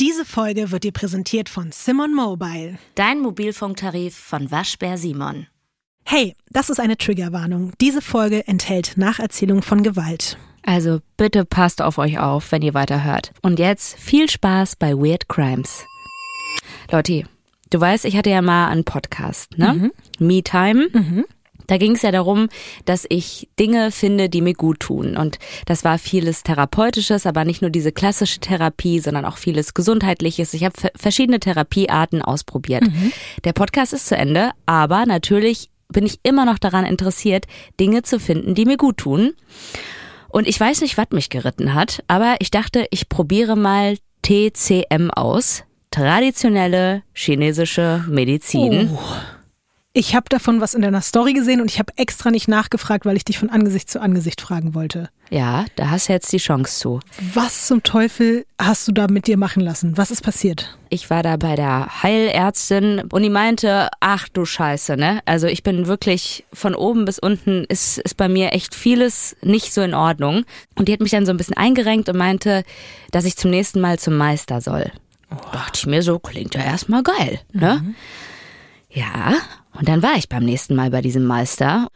Diese Folge wird dir präsentiert von Simon Mobile. Dein Mobilfunktarif von Waschbär Simon. Hey, das ist eine Triggerwarnung. Diese Folge enthält Nacherzählung von Gewalt. Also bitte passt auf euch auf, wenn ihr weiterhört. Und jetzt viel Spaß bei Weird Crimes. Lotti, du weißt, ich hatte ja mal einen Podcast, ne? Mhm. Me Time. Da ging es ja darum, dass ich Dinge finde, die mir gut tun. Und das war vieles Therapeutisches, aber nicht nur diese klassische Therapie, sondern auch vieles Gesundheitliches. Ich habe verschiedene Therapiearten ausprobiert. Der Podcast ist zu Ende, aber natürlich bin ich immer noch daran interessiert, Dinge zu finden, die mir gut tun. Und ich weiß nicht, was mich geritten hat, aber ich dachte, ich probiere mal TCM aus. Traditionelle chinesische Medizin. Oh. Ich habe davon was in deiner Story gesehen und ich habe extra nicht nachgefragt, weil ich dich von Angesicht zu Angesicht fragen wollte. Ja, da hast du jetzt die Chance zu. Was zum Teufel hast du da mit dir machen lassen? Was ist passiert? Ich war da bei der Heilärztin und die meinte, ach du Scheiße, ne? Also ich bin wirklich von oben bis unten ist, ist bei mir echt vieles nicht so in Ordnung. Und die hat mich dann so ein bisschen eingerenkt und meinte, dass ich zum nächsten Mal zum Meister soll. Dachte ich mir so, klingt ja erstmal geil, ne? Ja, und dann war ich beim nächsten Mal bei diesem Meister.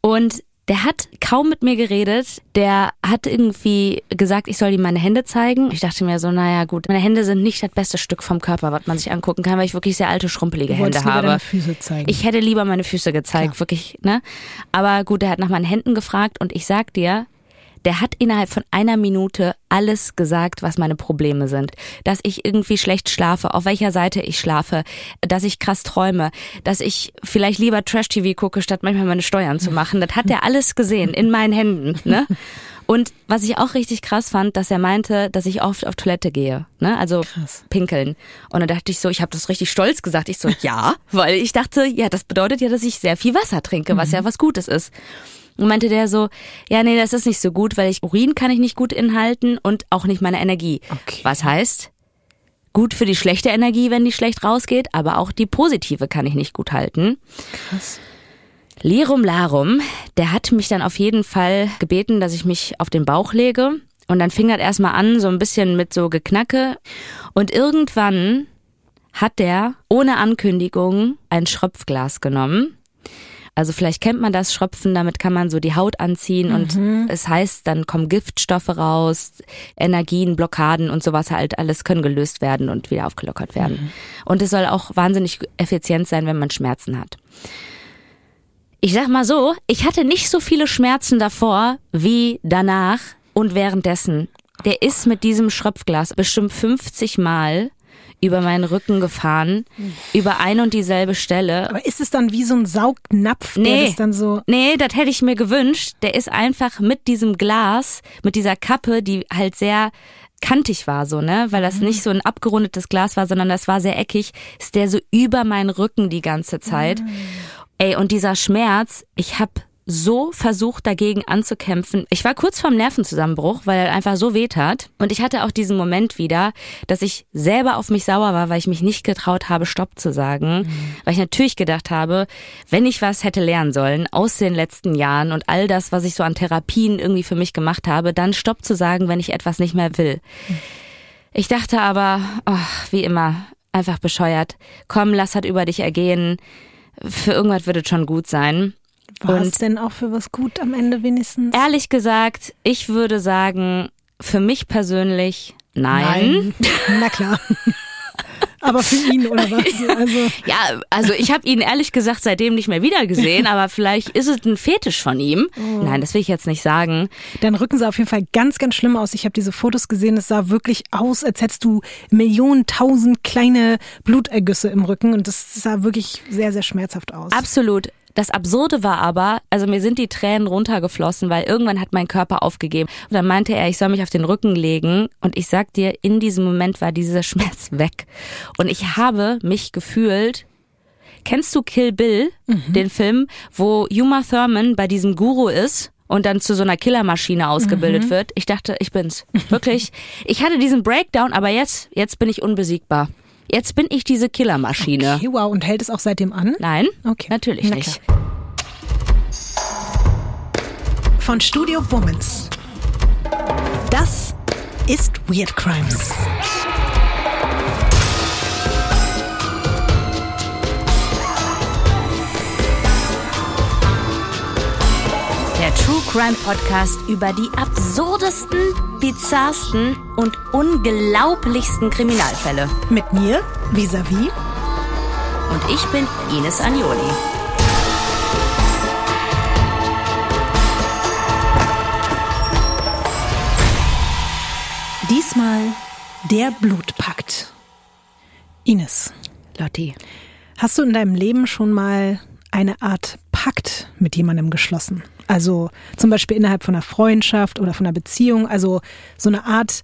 Und der hat kaum mit mir geredet. Der hat irgendwie gesagt, ich soll ihm meine Hände zeigen. Ich dachte mir so, naja gut, meine Hände sind nicht das beste Stück vom Körper, was man sich angucken kann, weil ich wirklich sehr alte, schrumpelige Du Hände habe. deine Füße zeigen. Ich hätte lieber meine Füße gezeigt, Klar. wirklich, ne? Aber gut, er hat nach meinen Händen gefragt und ich sag dir, der hat innerhalb von einer Minute alles gesagt, was meine Probleme sind. Dass ich irgendwie schlecht schlafe, auf welcher Seite ich schlafe, dass ich krass träume, dass ich vielleicht lieber Trash-TV gucke, statt manchmal meine Steuern zu machen. Das hat er alles gesehen in meinen Händen, ne? Und was ich auch richtig krass fand, dass er meinte, dass ich oft auf Toilette gehe, ne? Also Krass. pinkeln. Und dann dachte ich so, ich habe das richtig stolz gesagt. Ich so, ja, weil ich dachte, ja, das bedeutet ja, dass ich sehr viel Wasser trinke, was ja was Gutes ist. Und meinte der so, ja, nee, das ist nicht so gut, weil ich Urin kann ich nicht gut inhalten und auch nicht meine Energie. Okay. Was heißt, gut für die schlechte Energie, wenn die schlecht rausgeht, aber auch die positive kann ich nicht gut halten. Krass. Lirum Larum, der hat mich dann auf jeden Fall gebeten, dass ich mich auf den Bauch lege. Und dann fing das erstmal an, so ein bisschen mit so Geknacke. Und irgendwann hat der ohne Ankündigung ein Schröpfglas genommen. Also vielleicht kennt man das Schröpfen, damit kann man so die Haut anziehen und es heißt, dann kommen Giftstoffe raus, Energien, Blockaden und sowas halt alles können gelöst werden und wieder aufgelockert werden. Und es soll auch wahnsinnig effizient sein, wenn man Schmerzen hat. Ich sag mal so, ich hatte nicht so viele Schmerzen davor wie danach und währenddessen. Der ist mit diesem Schröpfglas bestimmt 50 Mal über meinen Rücken gefahren, über ein und dieselbe Stelle. Aber ist es dann wie so ein Saugnapf, der Nee. das dann so. Nee, das hätte ich mir gewünscht. Der ist einfach mit diesem Glas, mit dieser Kappe, die halt sehr kantig war, so, ne? Weil das nicht so ein abgerundetes Glas war, sondern das war sehr eckig, ist der so über meinen Rücken die ganze Zeit. Ey, und dieser Schmerz, ich hab so versucht dagegen anzukämpfen. Ich war kurz vorm Nervenzusammenbruch, weil er einfach so weh tat. Und ich hatte auch diesen Moment wieder, dass ich selber auf mich sauer war, weil ich mich nicht getraut habe, Stopp zu sagen. Weil ich natürlich gedacht habe, wenn ich was hätte lernen sollen aus den letzten Jahren und all das, was ich so an Therapien irgendwie für mich gemacht habe, dann Stopp zu sagen, wenn ich etwas nicht mehr will. Ich dachte aber, ach, wie immer, einfach bescheuert. Komm, lass halt über dich ergehen. Für irgendwas wird es schon gut sein. War es denn auch für was gut am Ende wenigstens? ehrlich gesagt, ich würde sagen, für mich persönlich nein. Na klar. Aber für ihn oder was? Also, Ja, also ich habe ihn ehrlich gesagt seitdem nicht mehr wieder gesehen, aber vielleicht ist es ein Fetisch von ihm. Nein, das will ich jetzt nicht sagen. dein Rücken sah auf jeden Fall ganz, ganz schlimm aus. Ich habe diese Fotos gesehen. Es sah wirklich aus, als hättest du Millionen, tausend kleine Blutergüsse im Rücken. Und das sah wirklich sehr, sehr schmerzhaft aus. Absolut. Das Absurde war aber, also mir sind die Tränen runtergeflossen, weil irgendwann hat mein Körper aufgegeben. Und dann meinte er, ich soll mich auf den Rücken legen. Und ich sag dir, in diesem Moment war dieser Schmerz weg. Und ich habe mich gefühlt, kennst du Kill Bill, den Film, wo Uma Thurman bei diesem Guru ist? Und dann zu so einer Killermaschine ausgebildet wird. Ich dachte, ich bin's. Wirklich. Ich hatte diesen Breakdown, aber jetzt, jetzt bin ich unbesiegbar. Jetzt bin ich diese Killermaschine. Okay, wow. Und hält es auch seitdem an? Nein, Okay. natürlich Na nicht. klar. Von Studio Womans. Das ist Weird Crimes. Crime Podcast über die absurdesten, bizarrsten und unglaublichsten Kriminalfälle. Mit mir, Visavi. Und ich bin Ines Agnoli. Diesmal der Blutpakt. Ines. Lotti. Hast du in deinem Leben schon mal eine Art Pakt mit jemandem geschlossen? Also zum Beispiel innerhalb von einer Freundschaft oder von einer Beziehung. Also so eine Art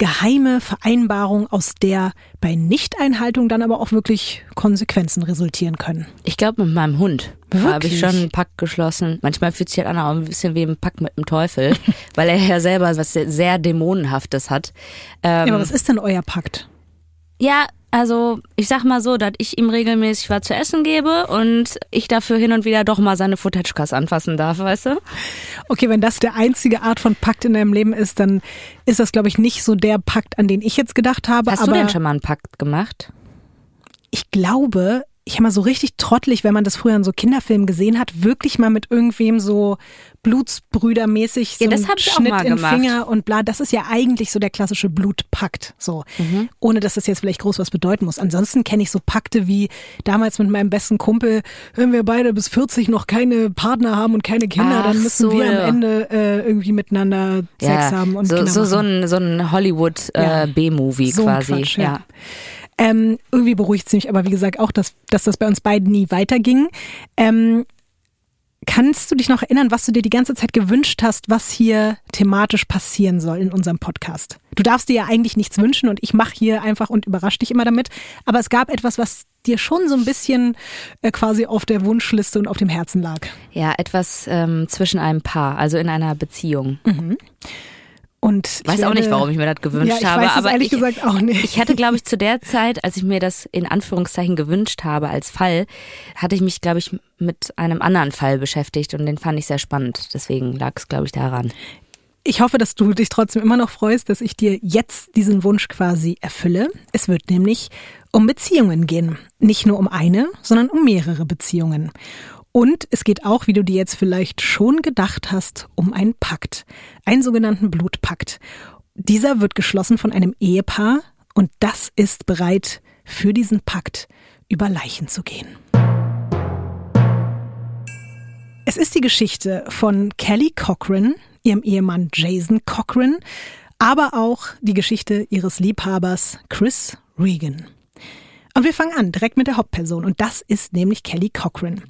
geheime Vereinbarung, aus der bei Nichteinhaltung dann aber auch wirklich Konsequenzen resultieren können. Ich glaube, mit meinem Hund habe ich schon einen Pakt geschlossen. Manchmal fühlt sich halt an, auch ein bisschen wie ein Pakt mit dem Teufel, weil er ja selber was sehr, sehr Dämonenhaftes hat. Ähm, Ja, aber was ist denn euer Pakt? Ja, also ich sag mal so, dass ich ihm regelmäßig was zu essen gebe und ich dafür hin und wieder doch mal seine Futetschkas anfassen darf, weißt du? Okay, wenn das der einzige Art von Pakt in deinem Leben ist, dann ist das, glaube ich, nicht so der Pakt, an den ich jetzt gedacht habe. Hast du denn schon mal einen Pakt gemacht? ich glaube, ich habe mal so richtig trottelig, wenn man das früher in so Kinderfilmen gesehen hat, wirklich mal mit irgendwem so Blutsbrüdermäßig so Ja, das ich auch Schnitt mal in gemacht. Finger und bla. Das ist ja eigentlich so der klassische Blutpakt, so. Ohne dass das jetzt vielleicht groß was bedeuten muss. Ansonsten kenne ich so Pakte wie damals mit meinem besten Kumpel, wenn wir beide bis 40 noch keine Partner haben und keine Kinder, Ach dann müssen so, wir ja. am Ende äh, irgendwie miteinander Sex haben und so, Kinder so, so machen. ein, so ein Hollywood Ja. äh, B-Movie So quasi. Quatsch, ja. Ähm, irgendwie beruhigt es mich aber, wie gesagt, auch, dass, dass das bei uns beiden nie weiterging. Ähm, kannst du dich noch erinnern, was du dir die ganze Zeit gewünscht hast, was hier thematisch passieren soll in unserem Podcast? Du darfst dir ja eigentlich nichts wünschen und ich mache hier einfach und überrasch dich immer damit. Aber es gab etwas, was dir schon so ein bisschen äh, quasi auf der Wunschliste und auf dem Herzen lag. Ja, etwas ähm, zwischen einem Paar, also in einer Beziehung. Und Ich weiß auch nicht, warum ich mir das gewünscht ja, ich habe, weiß aber ehrlich ich, gesagt auch nicht. Ich hatte, glaube ich, zu der Zeit, als ich mir das in Anführungszeichen gewünscht habe als Fall, hatte ich mich, glaube ich, mit einem anderen Fall beschäftigt und den fand ich sehr spannend. Deswegen lag es, glaube ich, daran. Ich hoffe, dass du dich trotzdem immer noch freust, dass ich dir jetzt diesen Wunsch quasi erfülle. Es wird nämlich um Beziehungen gehen. Nicht nur um eine, sondern um mehrere Beziehungen. Und es geht auch, wie du dir jetzt vielleicht schon gedacht hast, um einen Pakt. Einen sogenannten Blutpakt. Dieser wird geschlossen von einem Ehepaar und das ist bereit, für diesen Pakt über Leichen zu gehen. Es ist die Geschichte von Kelly Cochran, ihrem Ehemann Jason Cochran, aber auch die Geschichte ihres Liebhabers Chris Regan. Und wir fangen an direkt mit der Hauptperson und das ist nämlich Kelly Cochran.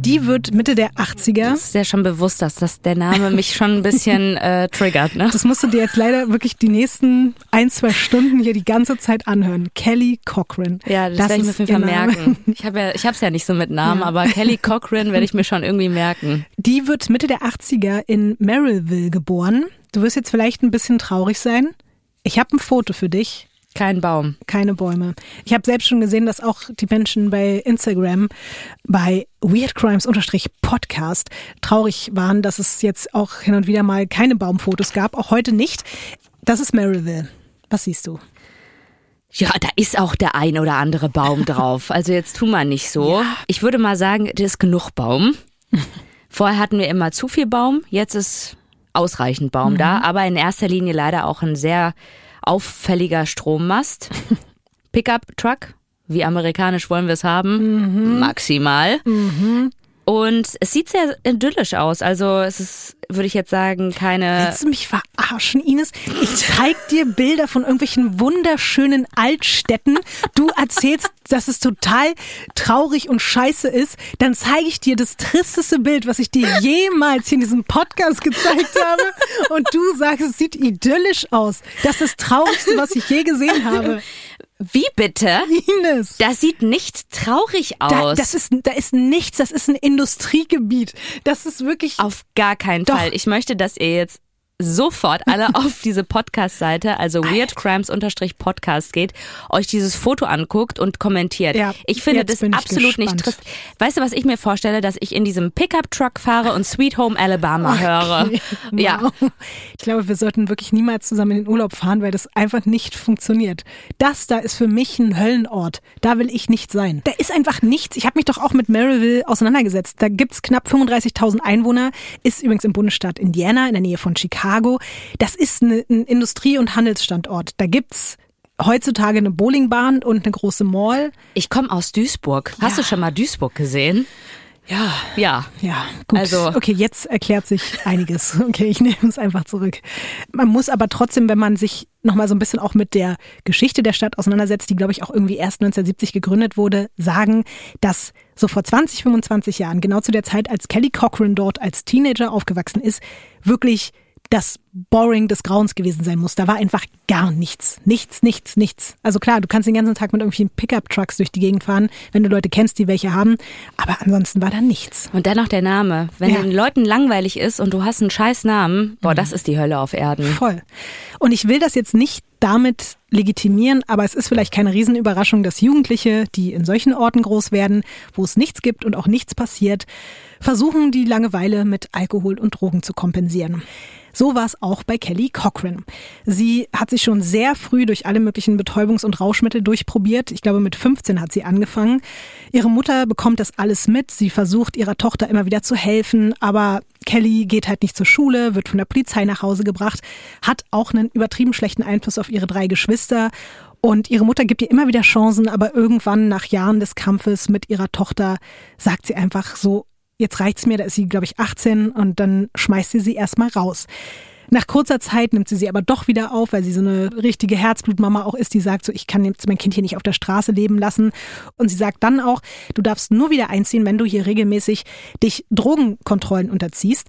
Die wird Mitte der 80er. Es ist ja schon bewusst, dass das der Name mich schon ein bisschen äh, triggert, ne? Das musst du dir jetzt leider wirklich die nächsten ein, zwei Stunden hier die ganze Zeit anhören. Kelly Cochran. Ja, das, werde ich mir auf jeden Fall merken. Ich habe ja, ich habe es ja nicht so mit Namen, Ja. aber Kelly Cochran werde ich mir schon irgendwie merken. Die wird Mitte der 80er in Merrillville geboren. Du wirst jetzt vielleicht ein bisschen traurig sein. Ich habe ein Foto für dich. Kein Baum. keine Bäume. Ich habe selbst schon gesehen, dass auch die Menschen bei Instagram bei Weird Crimes Podcast traurig waren, dass es jetzt auch hin und wieder mal keine Baumfotos gab, auch heute nicht. Das ist Maryville. Was siehst du? Ja, da ist auch der ein oder andere Baum drauf. Also jetzt tu mal nicht so. Ich würde mal sagen, das ist genug Baum. Vorher hatten wir immer zu viel Baum, jetzt ist ausreichend Baum da, aber in erster Linie leider auch ein sehr auffälliger Strommast. Pickup Truck, wie amerikanisch wollen wir es haben? Maximal. Und es sieht sehr idyllisch aus. Also es ist, würde ich jetzt sagen, keine. Willst du mich verarschen, Ines? Ich zeig dir Bilder von irgendwelchen wunderschönen Altstädten. Du erzählst, dass es total traurig und scheiße ist. Dann zeige ich dir das tristeste Bild, was ich dir jemals hier in diesem Podcast gezeigt habe. Und du sagst, es sieht idyllisch aus. Das ist das Traurigste, was ich je gesehen habe. Wie bitte? Ines. Das sieht nicht traurig Da, aus. das ist, da ist nichts, das ist ein Industriegebiet. Das ist wirklich. Auf gar keinen Doch. Fall. Ich möchte, dass ihr jetzt sofort alle auf diese Podcast-Seite, also weirdcrimes-podcast geht, euch dieses Foto anguckt und kommentiert. Ja, ich finde das ich absolut nicht gespannt. trist. Weißt du, was ich mir vorstelle, dass ich in diesem Pickup-Truck fahre und Sweet Home Alabama höre? Okay. Ja. Wow. Ich glaube, wir sollten wirklich niemals zusammen in den Urlaub fahren, weil das einfach nicht funktioniert. Das da ist für mich ein Höllenort. Da will ich nicht sein. Da ist einfach nichts. Ich habe mich doch auch mit Maryville auseinandergesetzt. Da gibt's knapp 35.000 Einwohner, ist übrigens im Bundesstaat Indiana in der Nähe von Chicago. Das ist eine, ein Industrie- und Handelsstandort. Da gibt's heutzutage eine Bowlingbahn und eine große Mall. Ich komme aus Duisburg. Hast Ja. du schon mal Duisburg gesehen? Ja, Ja. Ja, gut. Also- okay, jetzt erklärt sich einiges. Okay, ich nehme es einfach zurück. Man muss aber trotzdem, wenn man sich nochmal so ein bisschen auch mit der Geschichte der Stadt auseinandersetzt, die, glaube ich, auch irgendwie erst 1970 gegründet wurde, sagen, dass so vor 20, 25 Jahren, genau zu der Zeit, als Kelly Cochran dort als Teenager aufgewachsen ist, wirklich das Boring des Grauens gewesen sein muss. Da war einfach gar nichts. Nichts, nichts, nichts. Also klar, du kannst den ganzen Tag mit irgendwelchen Pickup-Trucks durch die Gegend fahren, wenn du Leute kennst, die welche haben. Aber ansonsten war da nichts. Und dennoch der Name. Wenn Ja. den Leuten langweilig ist und du hast einen scheiß Namen, boah, das ist die Hölle auf Erden. Voll. Und ich will das jetzt nicht damit legitimieren, aber es ist vielleicht keine Riesenüberraschung, dass Jugendliche, die in solchen Orten groß werden, wo es nichts gibt und auch nichts passiert, versuchen, die Langeweile mit Alkohol und Drogen zu kompensieren. So war es auch bei Kelly Cochran. Sie hat sich schon sehr früh durch alle möglichen Betäubungs- und Rauschmittel durchprobiert. Ich glaube, mit 15 hat sie angefangen. Ihre Mutter bekommt das alles mit. Sie versucht ihrer Tochter immer wieder zu helfen, aber Kelly geht halt nicht zur Schule, wird von der Polizei nach Hause gebracht, hat auch einen übertrieben schlechten Einfluss auf ihre drei Geschwister. Und ihre Mutter gibt ihr immer wieder Chancen, aber irgendwann nach Jahren des Kampfes mit ihrer Tochter sagt sie einfach so, jetzt reicht's mir, da ist sie, glaube ich, 18 und dann schmeißt sie sie erstmal raus. Nach kurzer Zeit nimmt sie sie aber doch wieder auf, weil sie so eine richtige Herzblutmama auch ist, die sagt so, ich kann jetzt mein Kind hier nicht auf der Straße leben lassen. Und sie sagt dann auch, du darfst nur wieder einziehen, wenn du hier regelmäßig dich Drogenkontrollen unterziehst.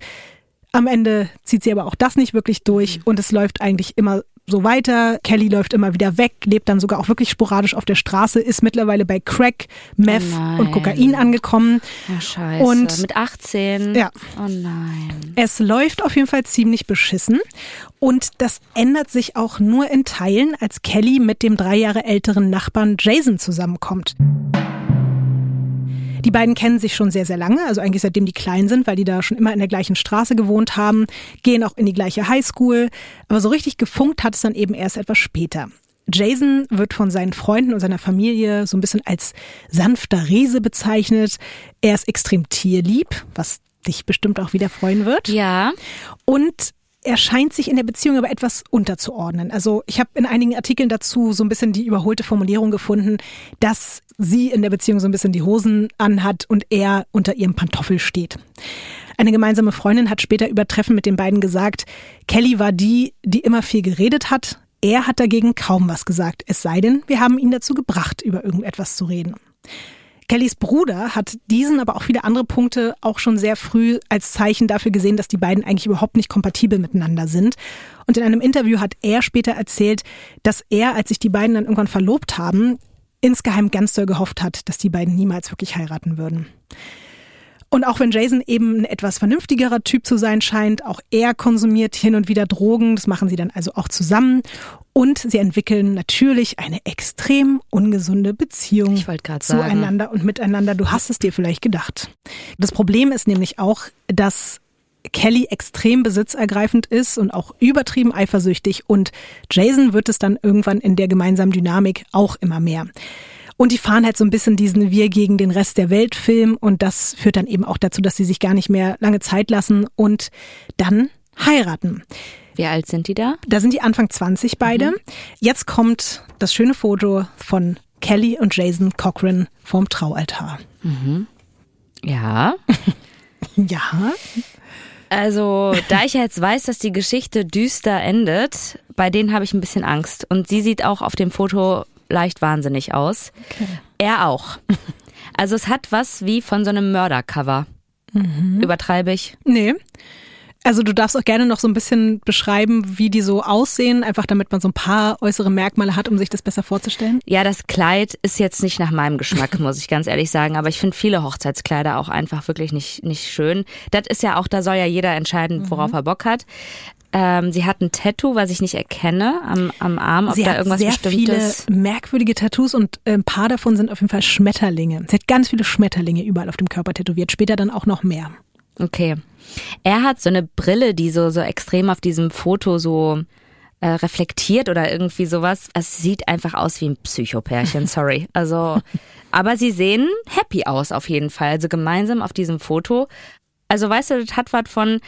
Am Ende zieht sie aber auch das nicht wirklich durch und es läuft eigentlich immer so weiter. Kelly läuft immer wieder weg, lebt dann sogar auch wirklich sporadisch auf der Straße, ist mittlerweile bei Crack, Meth Oh und Kokain angekommen. Oh, scheiße. Und- mit 18. Ja. Oh nein. Es läuft auf jeden Fall ziemlich beschissen und das ändert sich auch nur in Teilen, als Kelly mit dem drei Jahre älteren Nachbarn Jason zusammenkommt. Die beiden kennen sich schon sehr, sehr lange, also eigentlich seitdem die klein sind, weil die da schon immer in der gleichen Straße gewohnt haben, gehen auch in die gleiche Highschool, aber so richtig gefunkt hat es dann eben erst etwas später. Jason wird von seinen Freunden und seiner Familie so ein bisschen als sanfter Riese bezeichnet. Er ist extrem tierlieb, was dich bestimmt auch wieder freuen wird. Ja. Und er scheint sich in der Beziehung aber etwas unterzuordnen. Also ich habe in einigen Artikeln dazu so ein bisschen die überholte Formulierung gefunden, dass sie in der Beziehung so ein bisschen die Hosen anhat und er unter ihrem Pantoffel steht. Eine gemeinsame Freundin hat später über Treffen mit den beiden gesagt, Kelly war die, die immer viel geredet hat. Er hat dagegen kaum was gesagt, es sei denn, wir haben ihn dazu gebracht, über irgendetwas zu reden. Kellys Bruder hat diesen, aber auch viele andere Punkte auch schon sehr früh als Zeichen dafür gesehen, dass die beiden eigentlich überhaupt nicht kompatibel miteinander sind. Und in einem Interview hat er später erzählt, dass er, als sich die beiden dann irgendwann verlobt haben, insgeheim ganz doll gehofft hat, dass die beiden niemals wirklich heiraten würden. Und auch wenn Jason eben ein etwas vernünftigerer Typ zu sein scheint, auch er konsumiert hin und wieder Drogen, das machen sie dann also auch zusammen. Und sie entwickeln natürlich eine extrem ungesunde Beziehung gerade sagen. zueinander und miteinander. Du hast es dir vielleicht gedacht. Das Problem ist nämlich auch, dass Kelly extrem besitzergreifend ist und auch übertrieben eifersüchtig und Jason wird es dann irgendwann in der gemeinsamen Dynamik auch immer mehr. Und die fahren halt so ein bisschen diesen Wir gegen den Rest der Welt Film und das führt dann eben auch dazu, dass sie sich gar nicht mehr lange Zeit lassen und dann heiraten. Wie alt sind die da? Da sind die Anfang 20 beide. Jetzt kommt das schöne Foto von Kelly und Jason Cochran vorm Traualtar. Ja. Ja, Also, da ich ja jetzt weiß, dass die Geschichte düster endet, bei denen habe ich ein bisschen Angst. Und sie sieht auch auf dem Foto leicht wahnsinnig aus. Er auch. Also es hat was wie von so einem Mördercover. Übertreibe ich? nee. Also du darfst auch gerne noch so ein bisschen beschreiben, wie die so aussehen, einfach damit man so ein paar äußere Merkmale hat, um sich das besser vorzustellen. Ja, das Kleid ist jetzt nicht nach meinem Geschmack, muss ich ganz ehrlich sagen. Aber ich finde viele Hochzeitskleider auch einfach wirklich nicht, nicht schön. Das ist ja auch, da soll ja jeder entscheiden, worauf er Bock hat. ähm, sie hat ein Tattoo, was ich nicht erkenne am, am Arm, ob sie da irgendwas sehr Bestimmtes. viele merkwürdige Tattoos und äh, ein paar davon sind auf jeden Fall Schmetterlinge. Sie hat ganz viele Schmetterlinge überall auf dem Körper tätowiert, später dann auch noch mehr. Okay. Er hat so eine Brille, die so, so extrem auf diesem Foto so äh, reflektiert oder irgendwie sowas. Es sieht einfach aus wie ein Psychopärchen, sorry. Also, aber sie sehen happy aus auf jeden Fall. Also gemeinsam auf diesem Foto. Also weißt du, das hat was von,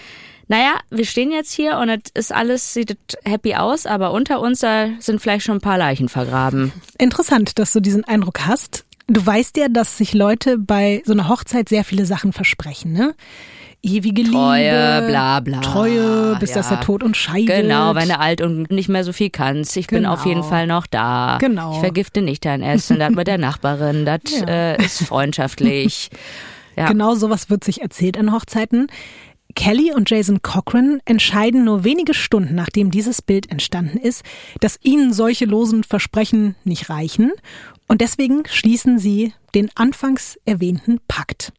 naja, wir stehen jetzt hier und es ist alles, sieht happy aus, aber unter uns da sind vielleicht schon ein paar Leichen vergraben. Interessant, dass du diesen Eindruck hast. Du weißt ja, dass sich Leute bei so einer Hochzeit sehr viele Sachen versprechen, ne? Ewige Treue, Liebe, bla bla. Treue, bis Ja. dass der Tod uns scheidet. Genau, wenn du alt und nicht mehr so viel kannst. Ich bin Genau. auf jeden Fall noch da. Genau. Ich vergifte nicht dein Essen. Das mit der Nachbarin, das Ja. äh, ist freundschaftlich. Ja. Genau sowas wird sich erzählt an Hochzeiten. Kelly und Jason Cochran entscheiden nur wenige Stunden, nachdem dieses Bild entstanden ist, dass ihnen solche losen Versprechen nicht reichen und deswegen schließen sie den anfangs erwähnten Pakt.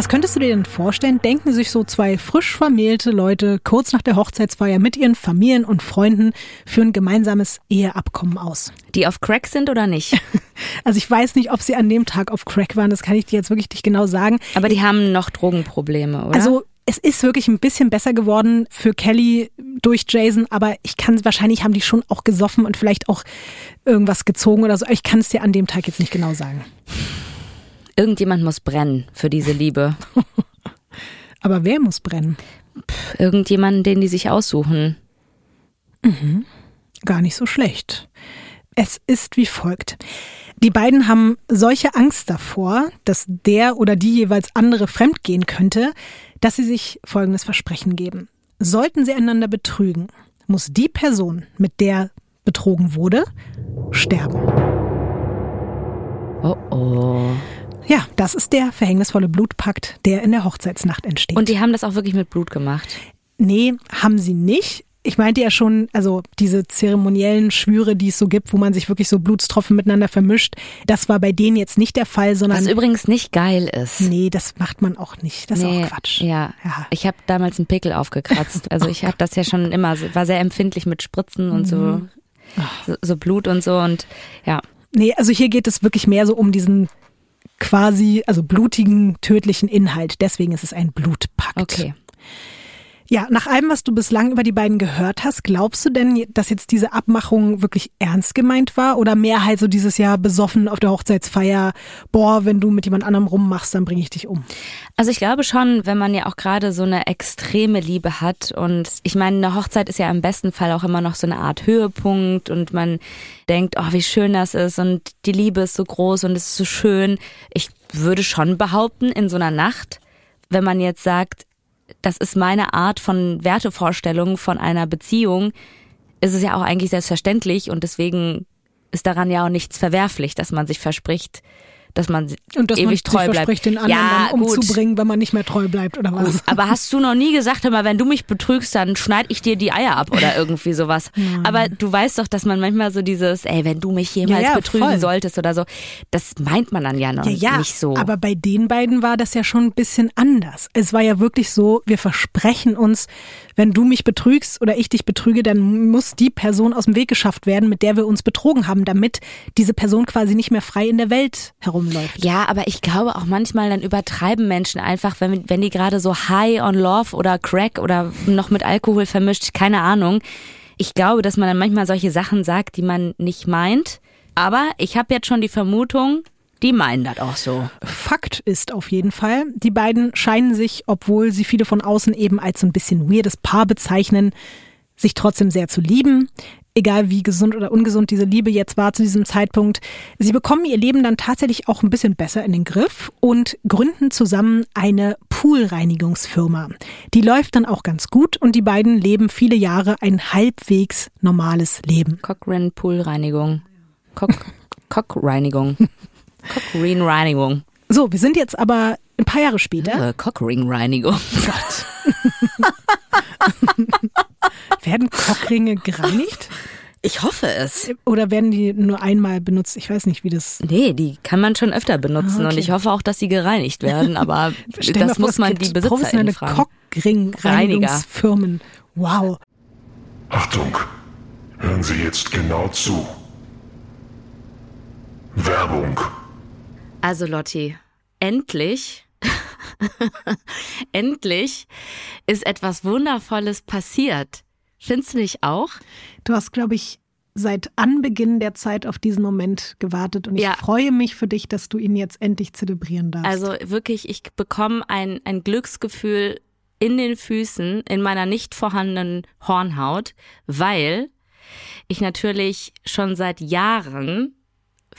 Was könntest du dir denn vorstellen? Denken sich so zwei frisch vermählte Leute kurz nach der Hochzeitsfeier mit ihren Familien und Freunden für ein gemeinsames Eheabkommen aus? Die auf Crack sind oder nicht? Also ich weiß nicht, ob sie an dem Tag auf Crack waren, das kann ich dir jetzt wirklich nicht genau sagen. Aber die haben noch Drogenprobleme, oder? Also es ist wirklich ein bisschen besser geworden für Kelly durch Jason, aber ich kann wahrscheinlich haben die schon auch gesoffen und vielleicht auch irgendwas gezogen oder so. Ich kann es dir an dem Tag jetzt nicht genau sagen. Irgendjemand muss brennen für diese Liebe. Aber wer muss brennen? Irgendjemanden, den die sich aussuchen. Gar nicht so schlecht. Es ist wie folgt. Die beiden haben solche Angst davor, dass der oder die jeweils andere fremdgehen könnte, dass sie sich folgendes Versprechen geben. Sollten sie einander betrügen, muss die Person, mit der betrogen wurde, sterben. Oh oh. Ja, das ist der verhängnisvolle Blutpakt, der in der Hochzeitsnacht entsteht. Und die haben das auch wirklich mit Blut gemacht. Nee, haben sie nicht. Ich meinte ja schon, also diese zeremoniellen Schwüre, die es so gibt, wo man sich wirklich so Blutstropfen miteinander vermischt, das war bei denen jetzt nicht der Fall, sondern Was übrigens nicht geil ist. nee, das macht man auch nicht. Das ist Nee, auch Quatsch. Ja. Ja. Ich habe damals einen Pickel aufgekratzt. Also ich habe das ja schon immer, war sehr empfindlich mit Spritzen und so, Mhm. so, so Blut und so und ja. Nee, also hier geht es wirklich mehr so um diesen quasi, also blutigen, tödlichen Inhalt. Deswegen ist es ein Blutpakt. Okay. Ja, nach allem, was du bislang über die beiden gehört hast, glaubst du denn, dass jetzt diese Abmachung wirklich ernst gemeint war? Oder mehr halt so dieses Jahr besoffen auf der Hochzeitsfeier, boah, wenn du mit jemand anderem rummachst, dann bringe ich dich um. Also ich glaube schon, wenn man ja auch gerade so eine extreme Liebe hat und ich meine, eine Hochzeit ist ja im besten Fall auch immer noch so eine Art Höhepunkt und man denkt, oh, wie schön das ist und die Liebe ist so groß und es ist so schön. Ich würde schon behaupten, in so einer Nacht, wenn man jetzt sagt, das ist meine Art von Wertevorstellung von einer Beziehung, ist es ja auch eigentlich selbstverständlich und deswegen ist daran ja auch nichts verwerflich, dass man sich verspricht, dass man Und dass ewig man sich treu bleibt. verspricht, den anderen ja, dann gut. umzubringen, wenn man nicht mehr treu bleibt oder was. Aber hast du noch nie gesagt, hör mal, wenn du mich betrügst, dann schneid ich dir die Eier ab oder irgendwie sowas. Aber du weißt doch, dass man manchmal so dieses, ey, wenn du mich jemals Ja, ja, betrügen voll. solltest oder so, das meint man dann ja noch ja, nicht so. aber bei den beiden war das ja schon ein bisschen anders. Es war ja wirklich so, wir versprechen uns, wenn du mich betrügst oder ich dich betrüge, dann muss die Person aus dem Weg geschafft werden, mit der wir uns betrogen haben, damit diese Person quasi nicht mehr frei in der Welt herumläuft. ja, aber ich glaube auch manchmal dann übertreiben Menschen einfach, wenn, wenn die gerade so high on love oder crack oder noch mit Alkohol vermischt, keine Ahnung. Ich glaube, dass man dann manchmal solche Sachen sagt, die man nicht meint. Aber ich habe jetzt schon die Vermutung, die meinen das auch so. Fakt ist auf jeden Fall, die beiden scheinen sich, obwohl sie viele von außen eben als so ein bisschen weirdes Paar bezeichnen, sich trotzdem sehr zu lieben. Egal wie gesund oder ungesund diese Liebe jetzt war zu diesem Zeitpunkt. Sie bekommen ihr Leben dann tatsächlich auch ein bisschen besser in den Griff und gründen zusammen eine Poolreinigungsfirma. Die läuft dann auch ganz gut und die beiden leben viele Jahre ein halbwegs normales Leben. Cochrane Poolreinigung. Cock Cockreinigung. Cochrane Reinigung. So, wir sind jetzt aber ein paar Jahre später. Äh, Cockring Reinigung. Werden Cockringe gereinigt? Ich hoffe es. Oder werden die nur einmal benutzt? Ich weiß nicht, wie das. Nee, die kann man schon öfter benutzen ah, okay. und ich hoffe auch, dass sie gereinigt werden, aber das muss man die Besitzer fragen. Cockring-Reinigungsfirmen. Wow. Achtung, hören Sie jetzt genau zu. Werbung. Also Lotti, endlich, endlich ist etwas Wundervolles passiert. Findest du nicht auch? Du hast, glaube ich, seit Anbeginn der Zeit auf diesen Moment gewartet und ja. ich freue mich für dich, dass du ihn jetzt endlich zelebrieren darfst. Also wirklich, ich bekomme ein, ein Glücksgefühl in den Füßen, in meiner nicht vorhandenen Hornhaut, weil ich natürlich schon seit Jahren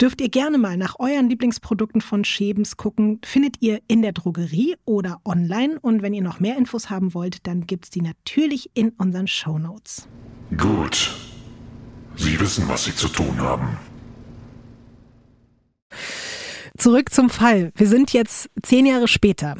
dürft ihr gerne mal nach euren Lieblingsprodukten von Schebens gucken. Findet ihr in der Drogerie oder online. Und wenn ihr noch mehr Infos haben wollt, dann gibt es die natürlich in unseren Show Notes. Gut. Sie wissen, was Sie zu tun haben. Zurück zum Fall. Wir sind jetzt zehn Jahre später.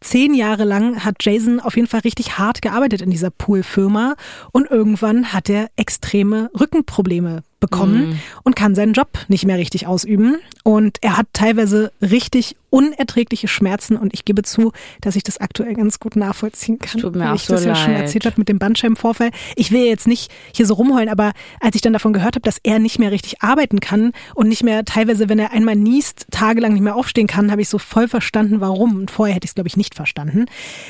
Zehn Jahre lang hat Jason auf jeden Fall richtig hart gearbeitet in dieser Poolfirma und irgendwann hat er extreme Rückenprobleme bekommen mm. und kann seinen Job nicht mehr richtig ausüben. Und er hat teilweise richtig unerträgliche Schmerzen und ich gebe zu, dass ich das aktuell ganz gut nachvollziehen kann. Tut mir auch ich so das leid. ja schon erzählt habe mit dem Bandscheibenvorfall. Ich will jetzt nicht hier so rumheulen, aber als ich dann davon gehört habe, dass er nicht mehr richtig arbeiten kann und nicht mehr teilweise, wenn er einmal niest, tagelang nicht mehr aufstehen kann, habe ich so voll verstanden, warum. Und vorher hätte ich es, glaube ich, nicht verstanden.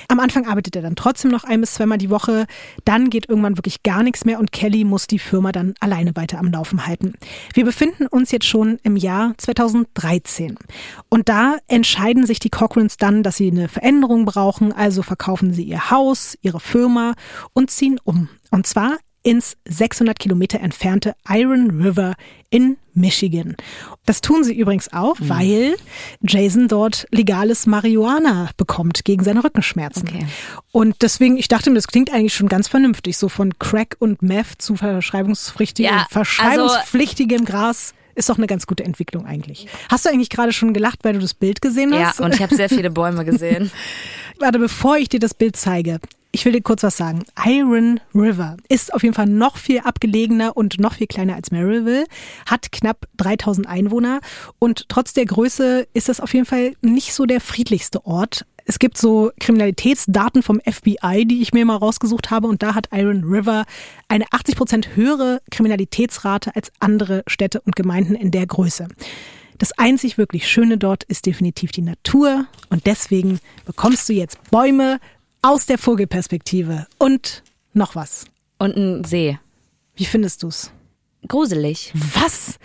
Am Anfang arbeitet er dann trotzdem noch ein bis zweimal die Woche. Dann geht irgendwann wirklich gar nichts mehr und Kelly muss die Firma dann alleine weiter am Laufen halten. Wir befinden uns jetzt schon im Jahr 2013. Und da entscheiden sich die Cochrans dann, dass sie eine Veränderung brauchen, also verkaufen sie ihr Haus, ihre Firma und ziehen um. Und zwar ins 600 Kilometer entfernte Iron River in Michigan. Das tun sie übrigens auch, mhm. weil Jason dort legales Marihuana bekommt gegen seine Rückenschmerzen. Okay. Und deswegen, ich dachte mir, das klingt eigentlich schon ganz vernünftig, so von Crack und Meth zu verschreibungspflichtigem, ja, verschreibungspflichtigem also Gras ist doch eine ganz gute Entwicklung eigentlich. Hast du eigentlich gerade schon gelacht, weil du das Bild gesehen hast? Ja, und ich habe sehr viele Bäume gesehen. Warte, bevor ich dir das Bild zeige, ich will dir kurz was sagen. Iron River ist auf jeden Fall noch viel abgelegener und noch viel kleiner als Maryville, hat knapp 3000 Einwohner und trotz der Größe ist das auf jeden Fall nicht so der friedlichste Ort. Es gibt so Kriminalitätsdaten vom FBI, die ich mir mal rausgesucht habe. Und da hat Iron River eine 80 Prozent höhere Kriminalitätsrate als andere Städte und Gemeinden in der Größe. Das einzig wirklich Schöne dort ist definitiv die Natur. Und deswegen bekommst du jetzt Bäume aus der Vogelperspektive. Und noch was. Und ein See. Wie findest du's? Gruselig. Was?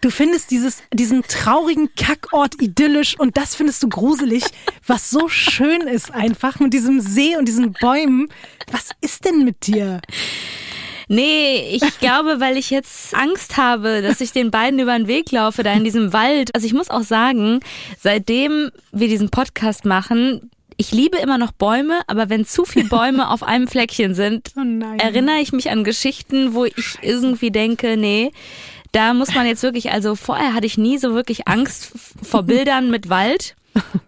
Du findest dieses, diesen traurigen Kackort idyllisch und das findest du gruselig, was so schön ist einfach mit diesem See und diesen Bäumen. Was ist denn mit dir? Nee, ich glaube, weil ich jetzt Angst habe, dass ich den beiden über den Weg laufe, da in diesem Wald. Also ich muss auch sagen, seitdem wir diesen Podcast machen, ich liebe immer noch Bäume, aber wenn zu viele Bäume auf einem Fleckchen sind, Oh erinnere ich mich an Geschichten, wo ich irgendwie denke, nee, da muss man jetzt wirklich, also vorher hatte ich nie so wirklich Angst vor Bildern mit Wald.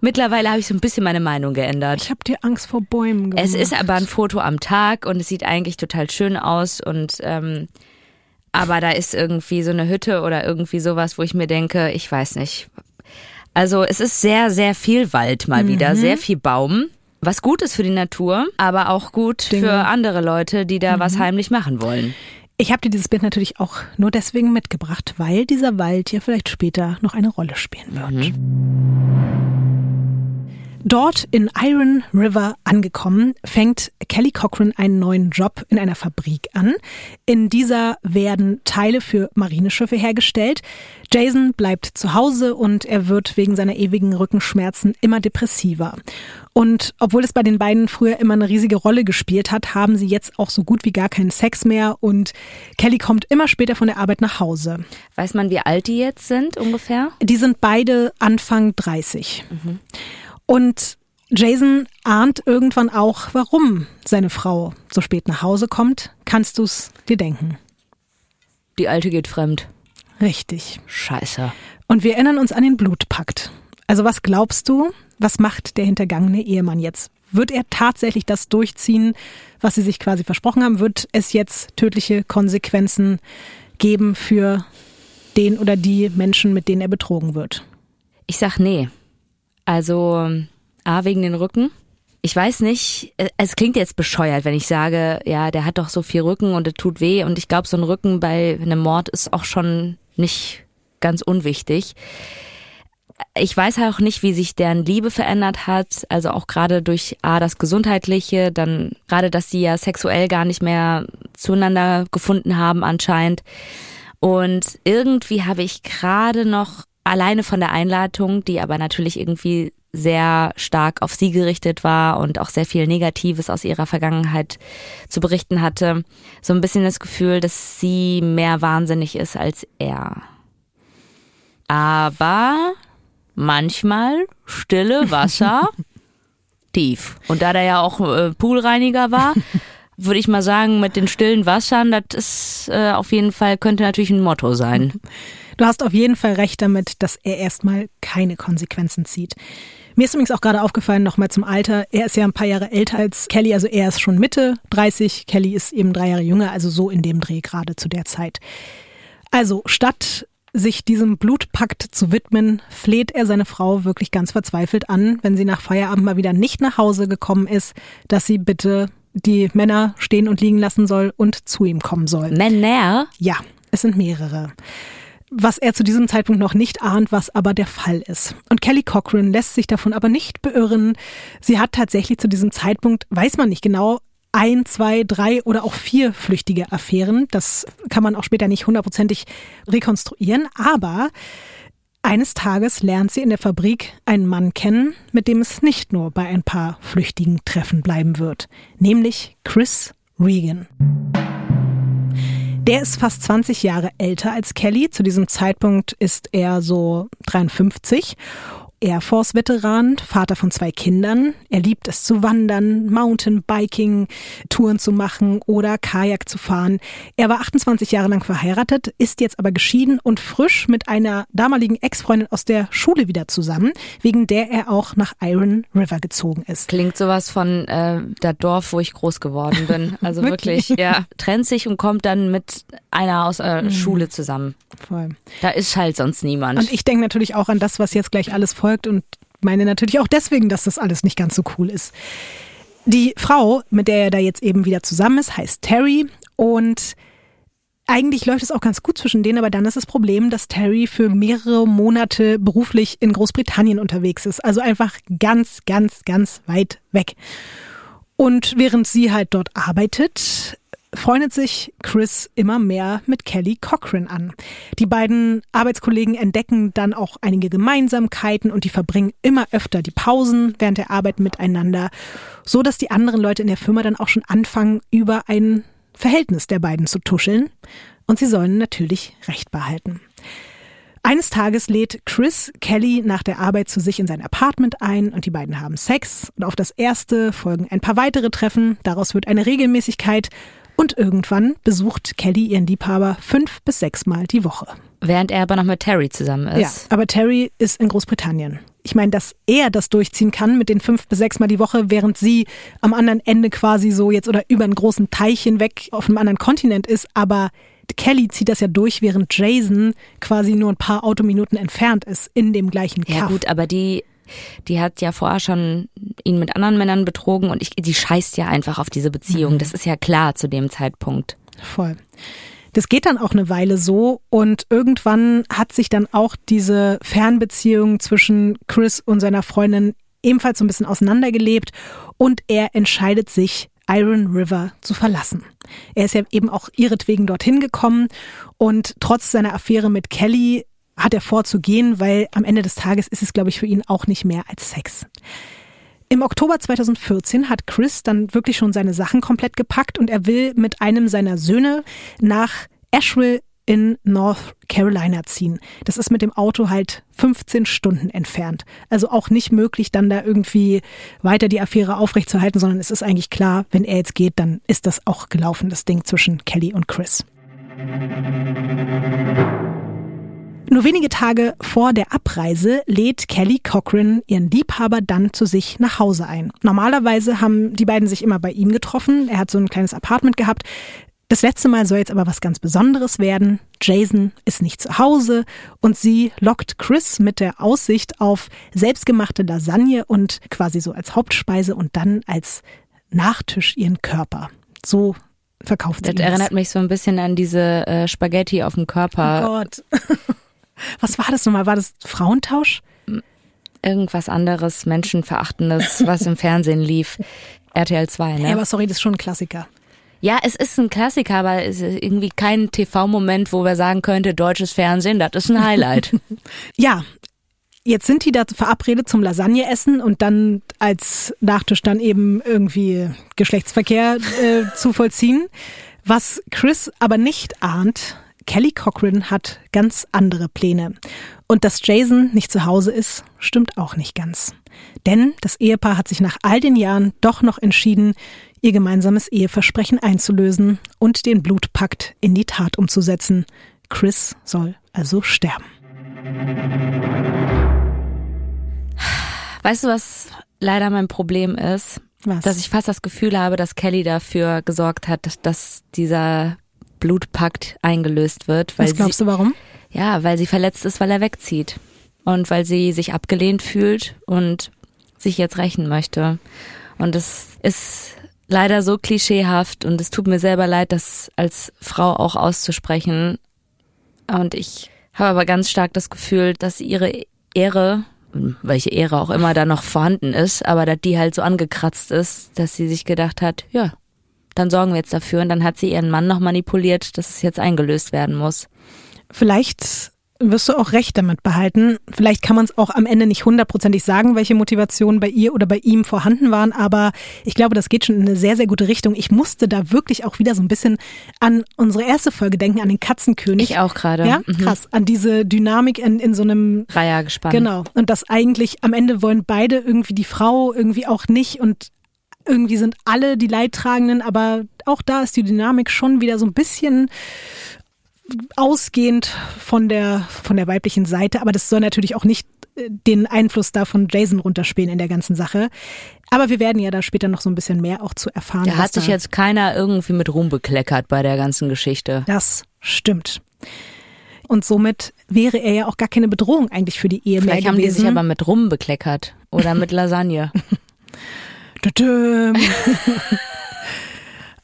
Mittlerweile habe ich so ein bisschen meine Meinung geändert. Ich habe dir Angst vor Bäumen gemacht. Es ist aber ein Foto am Tag und es sieht eigentlich total schön aus und ähm, aber da ist irgendwie so eine Hütte oder irgendwie sowas, wo ich mir denke, ich weiß nicht. Also es ist sehr, sehr viel Wald mal wieder, sehr viel Baum. Was gut ist für die Natur, aber auch gut Dinge. für andere Leute, die da was heimlich machen wollen. Ich habe dir dieses Bild natürlich auch nur deswegen mitgebracht, weil dieser Wald ja vielleicht später noch eine Rolle spielen wird. Dort in Iron River angekommen, fängt Kelly Cochran einen neuen Job in einer Fabrik an. In dieser werden Teile für Marineschiffe hergestellt. Jason bleibt zu Hause und er wird wegen seiner ewigen Rückenschmerzen immer depressiver. Und obwohl es bei den beiden früher immer eine riesige Rolle gespielt hat, haben sie jetzt auch so gut wie gar keinen Sex mehr und Kelly kommt immer später von der Arbeit nach Hause. Weiß man, wie alt die jetzt sind ungefähr? Die sind beide Anfang 30. Und Jason ahnt irgendwann auch, warum seine Frau so spät nach Hause kommt. Kannst du's dir denken? Die alte geht fremd. Richtig. Scheiße. Und wir erinnern uns an den Blutpakt. Also was glaubst du, was macht der hintergangene Ehemann jetzt? Wird er tatsächlich das durchziehen, was sie sich quasi versprochen haben? Wird es jetzt tödliche Konsequenzen geben für den oder die Menschen, mit denen er betrogen wird? Ich sag nee. Also, A, wegen den Rücken. Ich weiß nicht, äh, es klingt jetzt bescheuert, wenn ich sage, ja, der hat doch so viel Rücken und es tut weh. Und ich glaube, so ein Rücken bei einem Mord ist auch schon nicht ganz unwichtig. Ich weiß auch nicht, wie sich deren Liebe verändert hat. Also auch gerade durch A, das Gesundheitliche, dann gerade, dass sie ja sexuell gar nicht mehr zueinander gefunden haben anscheinend. Und irgendwie habe ich gerade noch alleine von der Einladung, die aber natürlich irgendwie sehr stark auf sie gerichtet war und auch sehr viel Negatives aus ihrer Vergangenheit zu berichten hatte, so ein bisschen das Gefühl, dass sie mehr wahnsinnig ist als er. Aber manchmal stille Wasser tief. Und da der ja auch äh, Poolreiniger war, würde ich mal sagen, mit den stillen Wassern, das ist äh, auf jeden Fall, könnte natürlich ein Motto sein. Du hast auf jeden Fall recht damit, dass er erstmal keine Konsequenzen zieht. Mir ist übrigens auch gerade aufgefallen, nochmal zum Alter, er ist ja ein paar Jahre älter als Kelly, also er ist schon Mitte 30, Kelly ist eben drei Jahre jünger, also so in dem Dreh gerade zu der Zeit. Also statt sich diesem Blutpakt zu widmen, fleht er seine Frau wirklich ganz verzweifelt an, wenn sie nach Feierabend mal wieder nicht nach Hause gekommen ist, dass sie bitte die Männer stehen und liegen lassen soll und zu ihm kommen soll. Männer? Ja, es sind mehrere. Was er zu diesem Zeitpunkt noch nicht ahnt, was aber der Fall ist. Und Kelly Cochran lässt sich davon aber nicht beirren. Sie hat tatsächlich zu diesem Zeitpunkt, weiß man nicht genau, ein, zwei, drei oder auch vier flüchtige Affären. Das kann man auch später nicht hundertprozentig rekonstruieren. Aber eines Tages lernt sie in der Fabrik einen Mann kennen, mit dem es nicht nur bei ein paar flüchtigen Treffen bleiben wird. Nämlich Chris Regan. Der ist fast 20 Jahre älter als Kelly. Zu diesem Zeitpunkt ist er so 53. Air Force-Veteran, Vater von zwei Kindern. Er liebt es zu wandern, Mountainbiking, Touren zu machen oder Kajak zu fahren. Er war 28 Jahre lang verheiratet, ist jetzt aber geschieden und frisch mit einer damaligen Ex-Freundin aus der Schule wieder zusammen, wegen der er auch nach Iron River gezogen ist. Klingt sowas von äh, der Dorf, wo ich groß geworden bin. Also Wirklich? wirklich, ja. Trennt sich und kommt dann mit einer aus äh, Schule zusammen. Voll. Da ist halt sonst niemand. Und ich denke natürlich auch an das, was jetzt gleich alles folgt und meine natürlich auch deswegen, dass das alles nicht ganz so cool ist. Die Frau, mit der er da jetzt eben wieder zusammen ist, heißt Terry und eigentlich läuft es auch ganz gut zwischen denen, aber dann ist das Problem, dass Terry für mehrere Monate beruflich in Großbritannien unterwegs ist. Also einfach ganz, ganz, ganz weit weg. Und während sie halt dort arbeitet, freundet sich Chris immer mehr mit Kelly Cochran an. Die beiden Arbeitskollegen entdecken dann auch einige Gemeinsamkeiten und die verbringen immer öfter die Pausen während der Arbeit miteinander, so dass die anderen Leute in der Firma dann auch schon anfangen, über ein Verhältnis der beiden zu tuscheln. Und sie sollen natürlich Recht behalten. Eines Tages lädt Chris Kelly nach der Arbeit zu sich in sein Apartment ein und die beiden haben Sex. Und auf das erste folgen ein paar weitere Treffen. Daraus wird eine Regelmäßigkeit. Und irgendwann besucht Kelly ihren Liebhaber fünf bis sechs Mal die Woche. Während er aber noch mit Terry zusammen ist. Ja, aber Terry ist in Großbritannien ich meine, dass er das durchziehen kann mit den fünf bis sechs Mal die Woche, während sie am anderen Ende quasi so jetzt oder über einen großen Teich hinweg auf einem anderen Kontinent ist, aber Kelly zieht das ja durch, während Jason quasi nur ein paar Autominuten entfernt ist in dem gleichen Kaff. Ja gut, aber die die hat ja vorher schon ihn mit anderen Männern betrogen und ich, die scheißt ja einfach auf diese Beziehung. Mhm. Das ist ja klar zu dem Zeitpunkt. Voll. Das geht dann auch eine Weile so und irgendwann hat sich dann auch diese Fernbeziehung zwischen Chris und seiner Freundin ebenfalls so ein bisschen auseinandergelebt und er entscheidet sich, Iron River zu verlassen. Er ist ja eben auch ihretwegen dorthin gekommen und trotz seiner Affäre mit Kelly hat er vorzugehen, weil am Ende des Tages ist es, glaube ich, für ihn auch nicht mehr als Sex. Im Oktober 2014 hat Chris dann wirklich schon seine Sachen komplett gepackt und er will mit einem seiner Söhne nach Asheville in North Carolina ziehen. Das ist mit dem Auto halt 15 Stunden entfernt. Also auch nicht möglich, dann da irgendwie weiter die Affäre aufrechtzuerhalten, sondern es ist eigentlich klar, wenn er jetzt geht, dann ist das auch gelaufen, das Ding zwischen Kelly und Chris. Nur wenige Tage vor der Abreise lädt Kelly Cochran ihren Liebhaber dann zu sich nach Hause ein. Normalerweise haben die beiden sich immer bei ihm getroffen. Er hat so ein kleines Apartment gehabt. Das letzte Mal soll jetzt aber was ganz Besonderes werden. Jason ist nicht zu Hause und sie lockt Chris mit der Aussicht auf selbstgemachte Lasagne und quasi so als Hauptspeise und dann als Nachtisch ihren Körper. So verkauft sie Das erinnert mich so ein bisschen an diese äh, Spaghetti auf dem Körper. Oh Gott. Was war das nochmal? War das Frauentausch? Irgendwas anderes, Menschenverachtendes, was im Fernsehen lief. RTL 2, ne? Ja, aber sorry, das ist schon ein Klassiker. Ja, es ist ein Klassiker, aber es ist irgendwie kein TV-Moment, wo wir sagen könnte, deutsches Fernsehen, das ist ein Highlight. ja, jetzt sind die da verabredet zum Lasagne essen und dann als Nachtisch dann eben irgendwie Geschlechtsverkehr äh, zu vollziehen. Was Chris aber nicht ahnt, Kelly Cochran hat ganz andere Pläne. Und dass Jason nicht zu Hause ist, stimmt auch nicht ganz. Denn das Ehepaar hat sich nach all den Jahren doch noch entschieden, ihr gemeinsames Eheversprechen einzulösen und den Blutpakt in die Tat umzusetzen. Chris soll also sterben. Weißt du, was leider mein Problem ist? Was? Dass ich fast das Gefühl habe, dass Kelly dafür gesorgt hat, dass dieser Blutpakt eingelöst wird. Was glaubst sie, du, warum? Ja, weil sie verletzt ist, weil er wegzieht. Und weil sie sich abgelehnt fühlt und sich jetzt rächen möchte. Und es ist leider so klischeehaft und es tut mir selber leid, das als Frau auch auszusprechen. Und ich habe aber ganz stark das Gefühl, dass ihre Ehre, welche Ehre auch immer da noch vorhanden ist, aber dass die halt so angekratzt ist, dass sie sich gedacht hat, ja, dann sorgen wir jetzt dafür. Und dann hat sie ihren Mann noch manipuliert, dass es jetzt eingelöst werden muss. Vielleicht wirst du auch recht damit behalten. Vielleicht kann man es auch am Ende nicht hundertprozentig sagen, welche Motivationen bei ihr oder bei ihm vorhanden waren, aber ich glaube, das geht schon in eine sehr, sehr gute Richtung. Ich musste da wirklich auch wieder so ein bisschen an unsere erste Folge denken, an den Katzenkönig. Ich auch gerade. Ja, mhm. krass. An diese Dynamik in, in so einem Reiher gespannt. Genau. Und das eigentlich am Ende wollen beide irgendwie die Frau irgendwie auch nicht und irgendwie sind alle die Leidtragenden, aber auch da ist die Dynamik schon wieder so ein bisschen ausgehend von der, von der weiblichen Seite, aber das soll natürlich auch nicht äh, den Einfluss da von Jason runterspielen in der ganzen Sache. Aber wir werden ja da später noch so ein bisschen mehr auch zu erfahren. Da hat sich da jetzt keiner irgendwie mit Ruhm bekleckert bei der ganzen Geschichte. Das stimmt. Und somit wäre er ja auch gar keine Bedrohung eigentlich für die Ehe Vielleicht mehr haben die gewesen. sich aber mit Rum bekleckert oder mit Lasagne.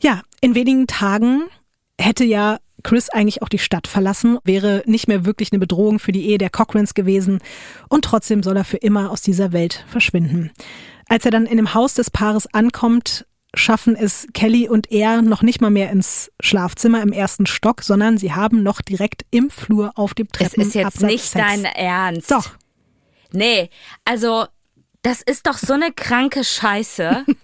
Ja, in wenigen Tagen hätte ja Chris eigentlich auch die Stadt verlassen, wäre nicht mehr wirklich eine Bedrohung für die Ehe der Cochrans gewesen und trotzdem soll er für immer aus dieser Welt verschwinden. Als er dann in dem Haus des Paares ankommt, schaffen es Kelly und er noch nicht mal mehr ins Schlafzimmer im ersten Stock, sondern sie haben noch direkt im Flur auf dem Es Treppen ist jetzt nicht dein Ernst. Doch. Nee, also das ist doch so eine kranke Scheiße.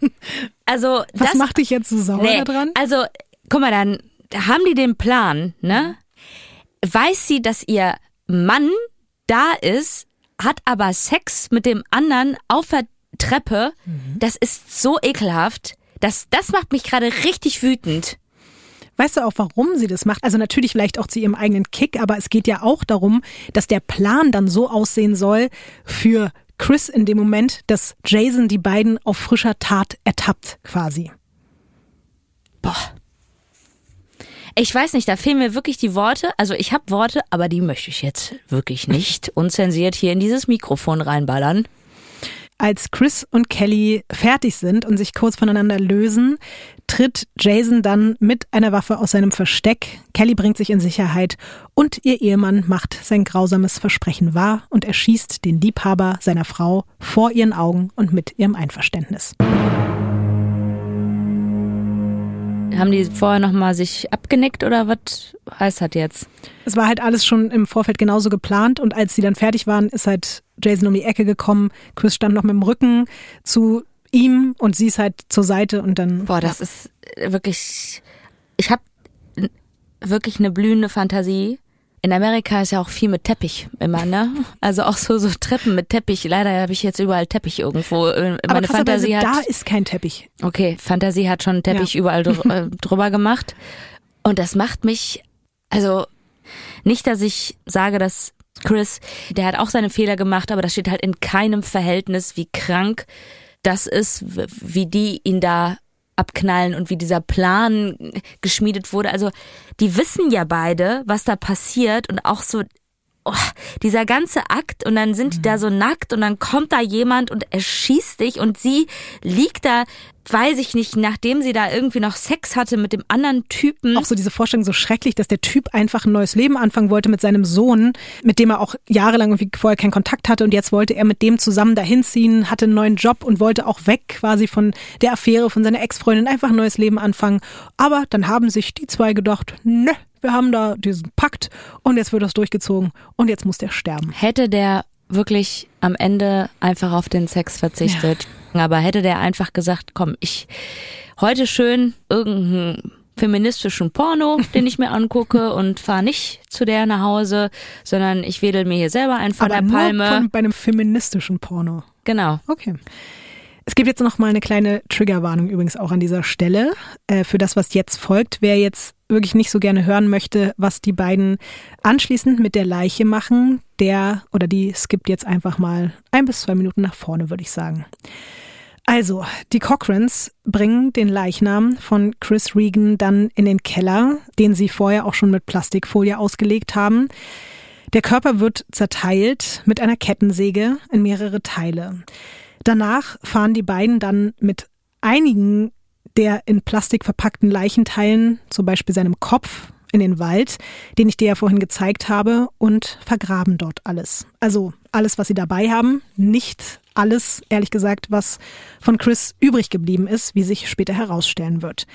Also Was das macht dich jetzt so sauer nee, daran? Also guck mal, dann haben die den Plan, ne? Weiß sie, dass ihr Mann da ist, hat aber Sex mit dem anderen auf der Treppe. Das ist so ekelhaft. Das, das macht mich gerade richtig wütend. Weißt du auch, warum sie das macht? Also natürlich vielleicht auch zu ihrem eigenen Kick, aber es geht ja auch darum, dass der Plan dann so aussehen soll für Chris in dem Moment, dass Jason die beiden auf frischer Tat ertappt, quasi. Boah. Ich weiß nicht, da fehlen mir wirklich die Worte. Also ich habe Worte, aber die möchte ich jetzt wirklich nicht unzensiert hier in dieses Mikrofon reinballern. Als Chris und Kelly fertig sind und sich kurz voneinander lösen, tritt Jason dann mit einer Waffe aus seinem Versteck. Kelly bringt sich in Sicherheit und ihr Ehemann macht sein grausames Versprechen wahr und erschießt den Liebhaber seiner Frau vor ihren Augen und mit ihrem Einverständnis. Haben die vorher nochmal sich abgenickt oder was heißt das jetzt? Es war halt alles schon im Vorfeld genauso geplant und als sie dann fertig waren, ist halt Jason um die Ecke gekommen. Chris stand noch mit dem Rücken zu ihm und sie ist halt zur Seite und dann. Boah, das ist wirklich. Ich habe wirklich eine blühende Fantasie. In Amerika ist ja auch viel mit Teppich immer, ne? Also auch so, so Treppen mit Teppich. Leider habe ich jetzt überall Teppich irgendwo. Äh, Aber Meine krasserweise, Fantasie hat. da ist kein Teppich. Okay, Fantasie hat schon Teppich Ja. überall dr äh, drüber gemacht. Und das macht mich, also nicht, dass ich sage, dass Chris, der hat auch seine Fehler gemacht, aber das steht halt in keinem Verhältnis, wie krank das ist, wie die ihn da abknallen und wie dieser Plan geschmiedet wurde. Also die wissen ja beide, was da passiert und auch so oh, dieser ganze Akt und dann sind die da so nackt und dann kommt da jemand und erschießt dich und sie liegt da, weiß ich nicht, nachdem sie da irgendwie noch Sex hatte mit dem anderen Typen. Auch so diese Vorstellung so schrecklich, dass der Typ einfach ein neues Leben anfangen wollte mit seinem Sohn, mit dem er auch jahrelang irgendwie vorher keinen Kontakt hatte und jetzt wollte er mit dem zusammen dahin ziehen, hatte einen neuen Job und wollte auch weg quasi von der Affäre von seiner Ex-Freundin, einfach ein neues Leben anfangen. Aber dann haben sich die zwei gedacht, nö, wir haben da diesen Pakt und jetzt wird das durchgezogen und jetzt muss der sterben. Hätte der wirklich am Ende einfach auf den Sex verzichtet. Aber hätte der einfach gesagt, komm, ich heute schön irgendeinen feministischen Porno, den ich mir angucke und fahre nicht zu der nach Hause, sondern ich wedel mir hier selber einen von Aber der nur Palme. von, bei einem feministischen Porno. genau. Okay. Es gibt jetzt noch mal eine kleine Triggerwarnung übrigens auch an dieser Stelle äh, für das, was jetzt folgt. Wer jetzt wirklich nicht so gerne hören möchte, was die beiden anschließend mit der Leiche machen, der oder die skippt jetzt einfach mal ein bis zwei Minuten nach vorne, würde ich sagen. Also, die Cochrans bringen den Leichnam von Chris Regan dann in den Keller, den sie vorher auch schon mit Plastikfolie ausgelegt haben. Der Körper wird zerteilt mit einer Kettensäge in mehrere Teile. Danach fahren die beiden dann mit einigen der in Plastik verpackten Leichenteilen, zum Beispiel seinem Kopf, in den Wald, den ich dir ja vorhin gezeigt habe, und vergraben dort alles. Also alles, was sie dabei haben, nicht alles, ehrlich gesagt, was von Chris übrig geblieben ist, wie sich später herausstellen wird.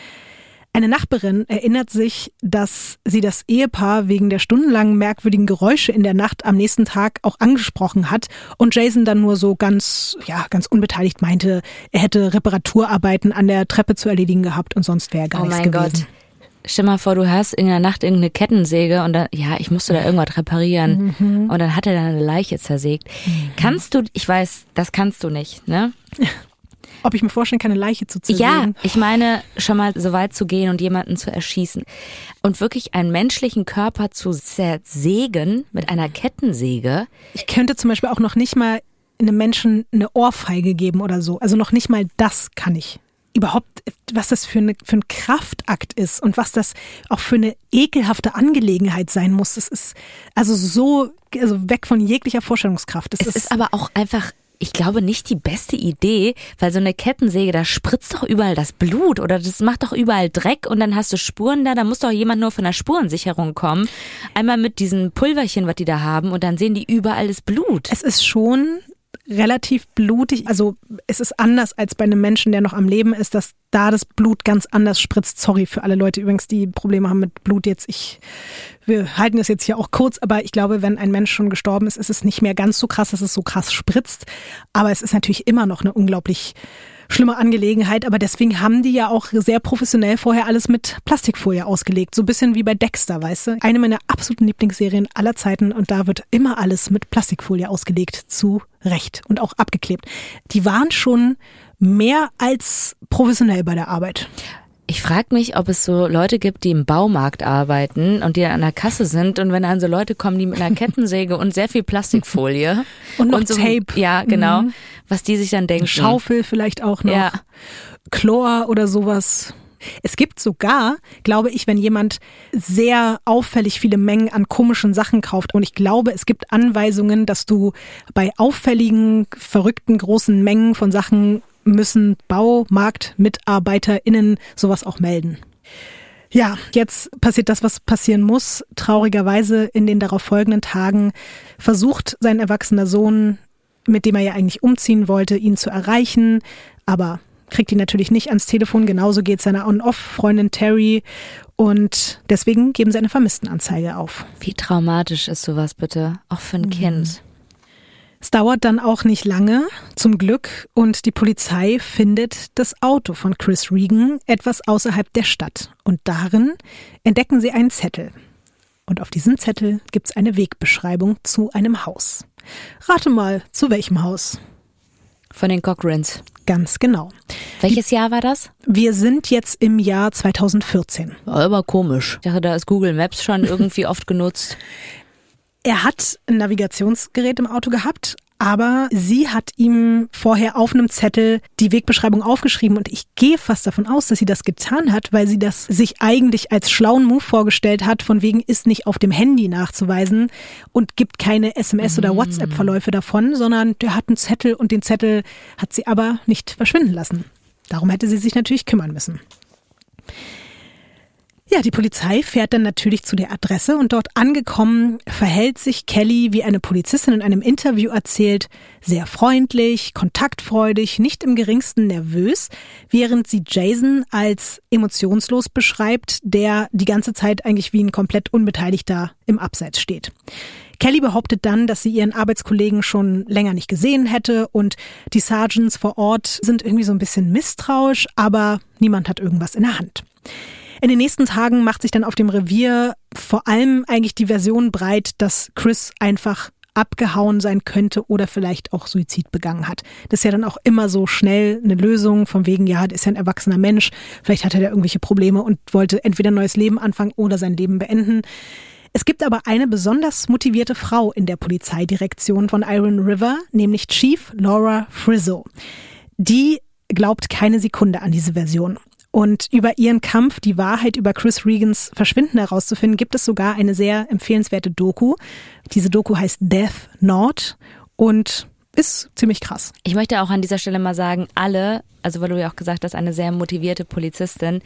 Eine Nachbarin erinnert sich, dass sie das Ehepaar wegen der stundenlangen merkwürdigen Geräusche in der Nacht am nächsten Tag auch angesprochen hat und Jason dann nur so ganz, ja, ganz unbeteiligt meinte, er hätte Reparaturarbeiten an der Treppe zu erledigen gehabt und sonst wäre gar Oh nichts mein gewesen. Gott. Stell mal vor, du hast in der Nacht irgendeine Kettensäge und dann, ja, ich musste da irgendwas reparieren. Mhm. Und dann hat er da eine Leiche zersägt. Kannst du, ich weiß, das kannst du nicht, ne? Ob ich mir vorstellen kann, eine Leiche zu zersägen? Ja, ich meine, schon mal so weit zu gehen und jemanden zu erschießen. Und wirklich einen menschlichen Körper zu zersägen mit einer Kettensäge. Ich könnte zum Beispiel auch noch nicht mal einem Menschen eine Ohrfeige geben oder so. Also noch nicht mal das kann ich. überhaupt, was das für, eine, für ein Kraftakt ist und was das auch für eine ekelhafte Angelegenheit sein muss. Das ist also so also weg von jeglicher Vorstellungskraft. Das es ist, ist aber auch einfach ich glaube, nicht die beste Idee, weil so eine Kettensäge, da spritzt doch überall das Blut oder das macht doch überall Dreck und dann hast du Spuren da, da muss doch jemand nur von der Spurensicherung kommen. Einmal mit diesen Pulverchen, was die da haben und dann sehen die überall das Blut. Es ist schon relativ blutig. Also es ist anders als bei einem Menschen, der noch am Leben ist, dass da das Blut ganz anders spritzt. Sorry für alle Leute übrigens, die Probleme haben mit Blut jetzt. Ich, wir halten das jetzt hier auch kurz, aber ich glaube, wenn ein Mensch schon gestorben ist, ist es nicht mehr ganz so krass, dass es so krass spritzt. Aber es ist natürlich immer noch eine unglaublich schlimme Angelegenheit, aber deswegen haben die ja auch sehr professionell vorher alles mit Plastikfolie ausgelegt. So ein bisschen wie bei Dexter, weißt du? Eine meiner absoluten Lieblingsserien aller Zeiten und da wird immer alles mit Plastikfolie ausgelegt. Zu Recht und auch abgeklebt. Die waren schon mehr als professionell bei der Arbeit. Ich frage mich, ob es so Leute gibt, die im Baumarkt arbeiten und die an der Kasse sind und wenn dann so Leute kommen, die mit einer Kettensäge und sehr viel Plastikfolie und noch und so, Tape. Ja, genau. Mhm. Was die sich dann denken. Schaufel vielleicht auch noch. Ja. Chlor oder sowas. Es gibt sogar, glaube ich, wenn jemand sehr auffällig viele Mengen an komischen Sachen kauft und ich glaube, es gibt Anweisungen, dass du bei auffälligen, verrückten, großen Mengen von Sachen müssen BaumarktmitarbeiterInnen sowas auch melden. Ja, jetzt passiert das, was passieren muss. Traurigerweise in den darauf folgenden Tagen versucht sein erwachsener Sohn, mit dem er ja eigentlich umziehen wollte, ihn zu erreichen, aber kriegt ihn natürlich nicht ans Telefon. Genauso geht seiner On-Off-Freundin Terry und deswegen geben sie eine Vermisstenanzeige auf. Wie traumatisch ist sowas bitte, auch für ein mhm. Kind. Es dauert dann auch nicht lange, zum Glück, und die Polizei findet das Auto von Chris Regan etwas außerhalb der Stadt. Und darin entdecken sie einen Zettel. Und auf diesem Zettel gibt es eine Wegbeschreibung zu einem Haus. Rate mal, zu welchem Haus? Von den Cochrans. Ganz genau. Welches Jahr war das? Wir sind jetzt im Jahr 2014. War aber komisch. Ich dachte, da ist Google Maps schon irgendwie oft genutzt. Er hat ein Navigationsgerät im Auto gehabt, aber sie hat ihm vorher auf einem Zettel die Wegbeschreibung aufgeschrieben und ich gehe fast davon aus, dass sie das getan hat, weil sie das sich eigentlich als schlauen Move vorgestellt hat, von wegen ist nicht auf dem Handy nachzuweisen und gibt keine SMS oder mm. WhatsApp-Verläufe davon, sondern der hat einen Zettel und den Zettel hat sie aber nicht verschwinden lassen. Darum hätte sie sich natürlich kümmern müssen. Ja, die Polizei fährt dann natürlich zu der Adresse und dort angekommen verhält sich Kelly, wie eine Polizistin in einem Interview erzählt, sehr freundlich, kontaktfreudig, nicht im geringsten nervös, während sie Jason als emotionslos beschreibt, der die ganze Zeit eigentlich wie ein komplett Unbeteiligter im Abseits steht. Kelly behauptet dann, dass sie ihren Arbeitskollegen schon länger nicht gesehen hätte und die Sergeants vor Ort sind irgendwie so ein bisschen misstrauisch, aber niemand hat irgendwas in der Hand. In den nächsten Tagen macht sich dann auf dem Revier vor allem eigentlich die Version breit, dass Chris einfach abgehauen sein könnte oder vielleicht auch Suizid begangen hat. Das ist ja dann auch immer so schnell eine Lösung von wegen, ja, das ist ja ein erwachsener Mensch, vielleicht hat er da irgendwelche Probleme und wollte entweder ein neues Leben anfangen oder sein Leben beenden. Es gibt aber eine besonders motivierte Frau in der Polizeidirektion von Iron River, nämlich Chief Laura Frizzo. Die glaubt keine Sekunde an diese Version. Und über ihren Kampf, die Wahrheit über Chris Regans Verschwinden herauszufinden, gibt es sogar eine sehr empfehlenswerte Doku. Diese Doku heißt Death Not und ist ziemlich krass. Ich möchte auch an dieser Stelle mal sagen, alle, also weil du ja auch gesagt hast, eine sehr motivierte Polizistin,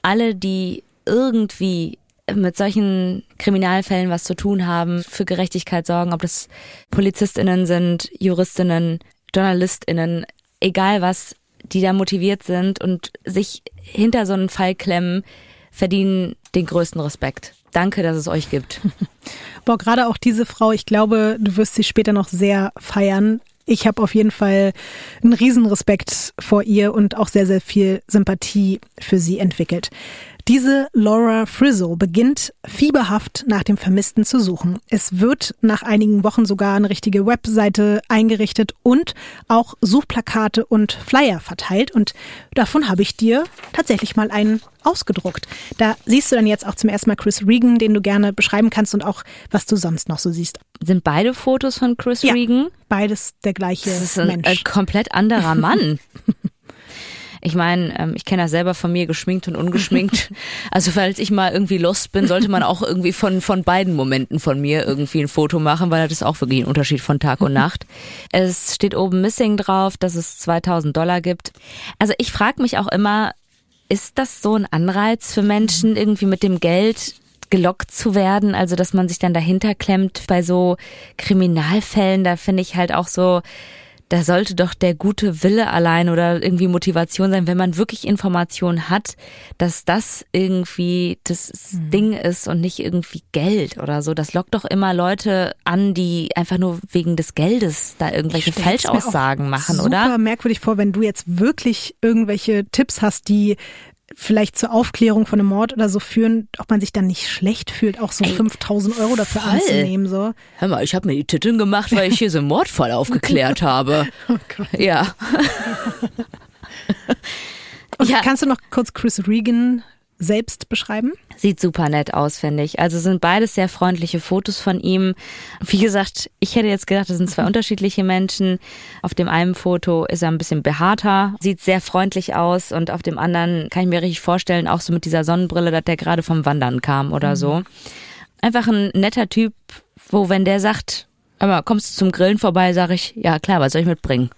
alle, die irgendwie mit solchen Kriminalfällen was zu tun haben, für Gerechtigkeit sorgen, ob das Polizistinnen sind, Juristinnen, Journalistinnen, egal was, die da motiviert sind und sich hinter so einen Fall klemmen, verdienen den größten Respekt. Danke, dass es euch gibt. Boah, gerade auch diese Frau, ich glaube, du wirst sie später noch sehr feiern. Ich habe auf jeden Fall einen Riesenrespekt vor ihr und auch sehr, sehr viel Sympathie für sie entwickelt. Diese Laura Frizzo beginnt fieberhaft nach dem Vermissten zu suchen. Es wird nach einigen Wochen sogar eine richtige Webseite eingerichtet und auch Suchplakate und Flyer verteilt. Und davon habe ich dir tatsächlich mal einen ausgedruckt. Da siehst du dann jetzt auch zum ersten Mal Chris Regan, den du gerne beschreiben kannst und auch, was du sonst noch so siehst. Sind beide Fotos von Chris ja, Regan? Beides der gleiche das ist ein, Mensch. Ein komplett anderer Mann. Ich meine, ähm, ich kenne das selber von mir, geschminkt und ungeschminkt. also falls ich mal irgendwie lost bin, sollte man auch irgendwie von, von beiden Momenten von mir irgendwie ein Foto machen, weil das ist auch wirklich ein Unterschied von Tag und Nacht. Es steht oben Missing drauf, dass es 2000 Dollar gibt. Also ich frage mich auch immer, ist das so ein Anreiz für Menschen, irgendwie mit dem Geld gelockt zu werden, also dass man sich dann dahinter klemmt bei so Kriminalfällen, da finde ich halt auch so, da sollte doch der gute Wille allein oder irgendwie Motivation sein, wenn man wirklich Informationen hat, dass das irgendwie das mhm. Ding ist und nicht irgendwie Geld oder so. Das lockt doch immer Leute an, die einfach nur wegen des Geldes da irgendwelche Falschaussagen machen, super oder? Super merkwürdig vor, wenn du jetzt wirklich irgendwelche Tipps hast, die vielleicht zur Aufklärung von einem Mord oder so führen, ob man sich dann nicht schlecht fühlt, auch so Ey, 5000 Euro dafür voll. anzunehmen. So. Hör mal, ich habe mir die Titeln gemacht, weil ich hier so einen Mordfall aufgeklärt habe. oh Gott. Ja. okay, ja. Kannst du noch kurz Chris Regan selbst beschreiben? Sieht super nett aus, finde ich. Also sind beides sehr freundliche Fotos von ihm. Wie gesagt, ich hätte jetzt gedacht, das sind zwei unterschiedliche Menschen. Auf dem einen Foto ist er ein bisschen behaarter, sieht sehr freundlich aus und auf dem anderen kann ich mir richtig vorstellen, auch so mit dieser Sonnenbrille, dass der gerade vom Wandern kam oder mhm. so. Einfach ein netter Typ, wo wenn der sagt, aber kommst du zum Grillen vorbei, sage ich, ja klar, was soll ich mitbringen?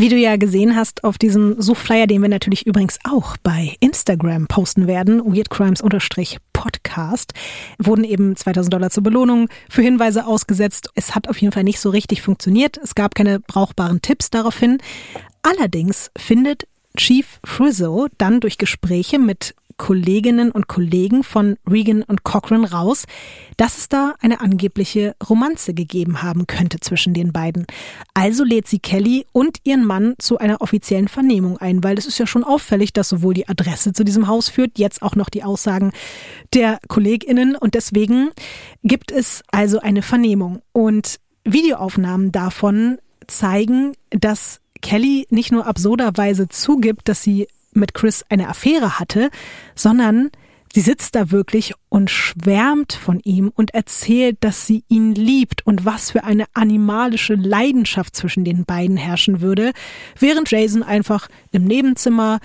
Wie du ja gesehen hast auf diesem Suchflyer, den wir natürlich übrigens auch bei Instagram posten werden, weirdcrimes-podcast, wurden eben 2000 Dollar zur Belohnung für Hinweise ausgesetzt. Es hat auf jeden Fall nicht so richtig funktioniert. Es gab keine brauchbaren Tipps daraufhin. Allerdings findet Chief Frizzo dann durch Gespräche mit Kolleginnen und Kollegen von Regan und Cochran raus, dass es da eine angebliche Romanze gegeben haben könnte zwischen den beiden. Also lädt sie Kelly und ihren Mann zu einer offiziellen Vernehmung ein, weil es ist ja schon auffällig, dass sowohl die Adresse zu diesem Haus führt, jetzt auch noch die Aussagen der Kolleginnen und deswegen gibt es also eine Vernehmung und Videoaufnahmen davon zeigen, dass Kelly nicht nur absurderweise zugibt, dass sie mit Chris eine Affäre hatte, sondern sie sitzt da wirklich und schwärmt von ihm und erzählt, dass sie ihn liebt und was für eine animalische Leidenschaft zwischen den beiden herrschen würde, während Jason einfach im Nebenzimmer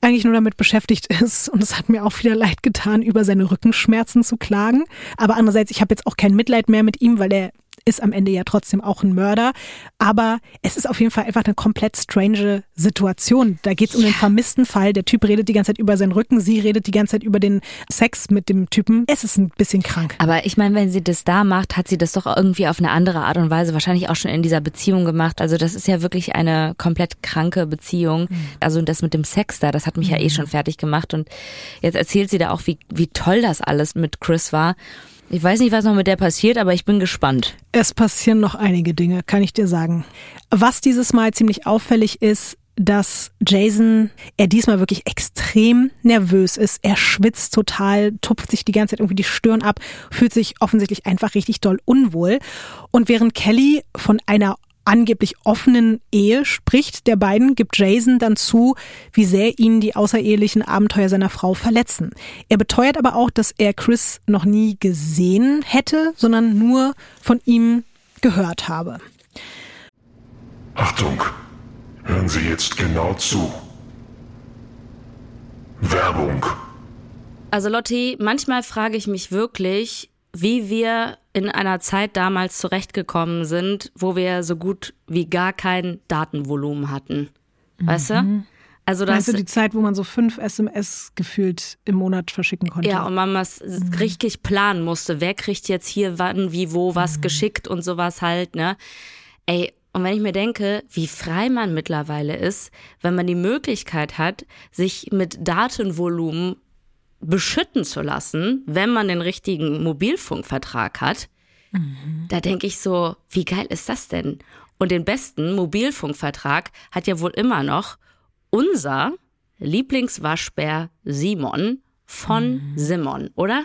eigentlich nur damit beschäftigt ist, und es hat mir auch wieder leid getan, über seine Rückenschmerzen zu klagen. Aber andererseits, ich habe jetzt auch kein Mitleid mehr mit ihm, weil er ist am Ende ja trotzdem auch ein Mörder. Aber es ist auf jeden Fall einfach eine komplett strange Situation. Da geht es um ja. den vermissten Fall. Der Typ redet die ganze Zeit über seinen Rücken, sie redet die ganze Zeit über den Sex mit dem Typen. Es ist ein bisschen krank. Aber ich meine, wenn sie das da macht, hat sie das doch irgendwie auf eine andere Art und Weise wahrscheinlich auch schon in dieser Beziehung gemacht. Also das ist ja wirklich eine komplett kranke Beziehung. Mhm. Also das mit dem Sex da, das hat mich mhm. ja eh mhm. schon fertig gemacht. Und jetzt erzählt sie da auch, wie, wie toll das alles mit Chris war. Ich weiß nicht, was noch mit der passiert, aber ich bin gespannt. Es passieren noch einige Dinge, kann ich dir sagen. Was dieses Mal ziemlich auffällig ist, dass Jason, er diesmal wirklich extrem nervös ist. Er schwitzt total, tupft sich die ganze Zeit irgendwie die Stirn ab, fühlt sich offensichtlich einfach richtig doll unwohl. Und während Kelly von einer angeblich offenen Ehe spricht der beiden, gibt Jason dann zu, wie sehr ihn die außerehelichen Abenteuer seiner Frau verletzen. Er beteuert aber auch, dass er Chris noch nie gesehen hätte, sondern nur von ihm gehört habe. Achtung, hören Sie jetzt genau zu. Werbung. Also Lotti, manchmal frage ich mich wirklich, wie wir in einer Zeit damals zurechtgekommen sind, wo wir so gut wie gar kein Datenvolumen hatten. Weißt mhm. du? Also das, weißt du, die Zeit, wo man so fünf SMS gefühlt im Monat verschicken konnte. Ja, und man was mhm. richtig planen musste. Wer kriegt jetzt hier wann, wie, wo was mhm. geschickt und sowas halt, ne? Ey, und wenn ich mir denke, wie frei man mittlerweile ist, wenn man die Möglichkeit hat, sich mit Datenvolumen beschütten zu lassen, wenn man den richtigen Mobilfunkvertrag hat, mhm. da denke ich so, wie geil ist das denn? Und den besten Mobilfunkvertrag hat ja wohl immer noch unser Lieblingswaschbär Simon von mhm. Simon, oder?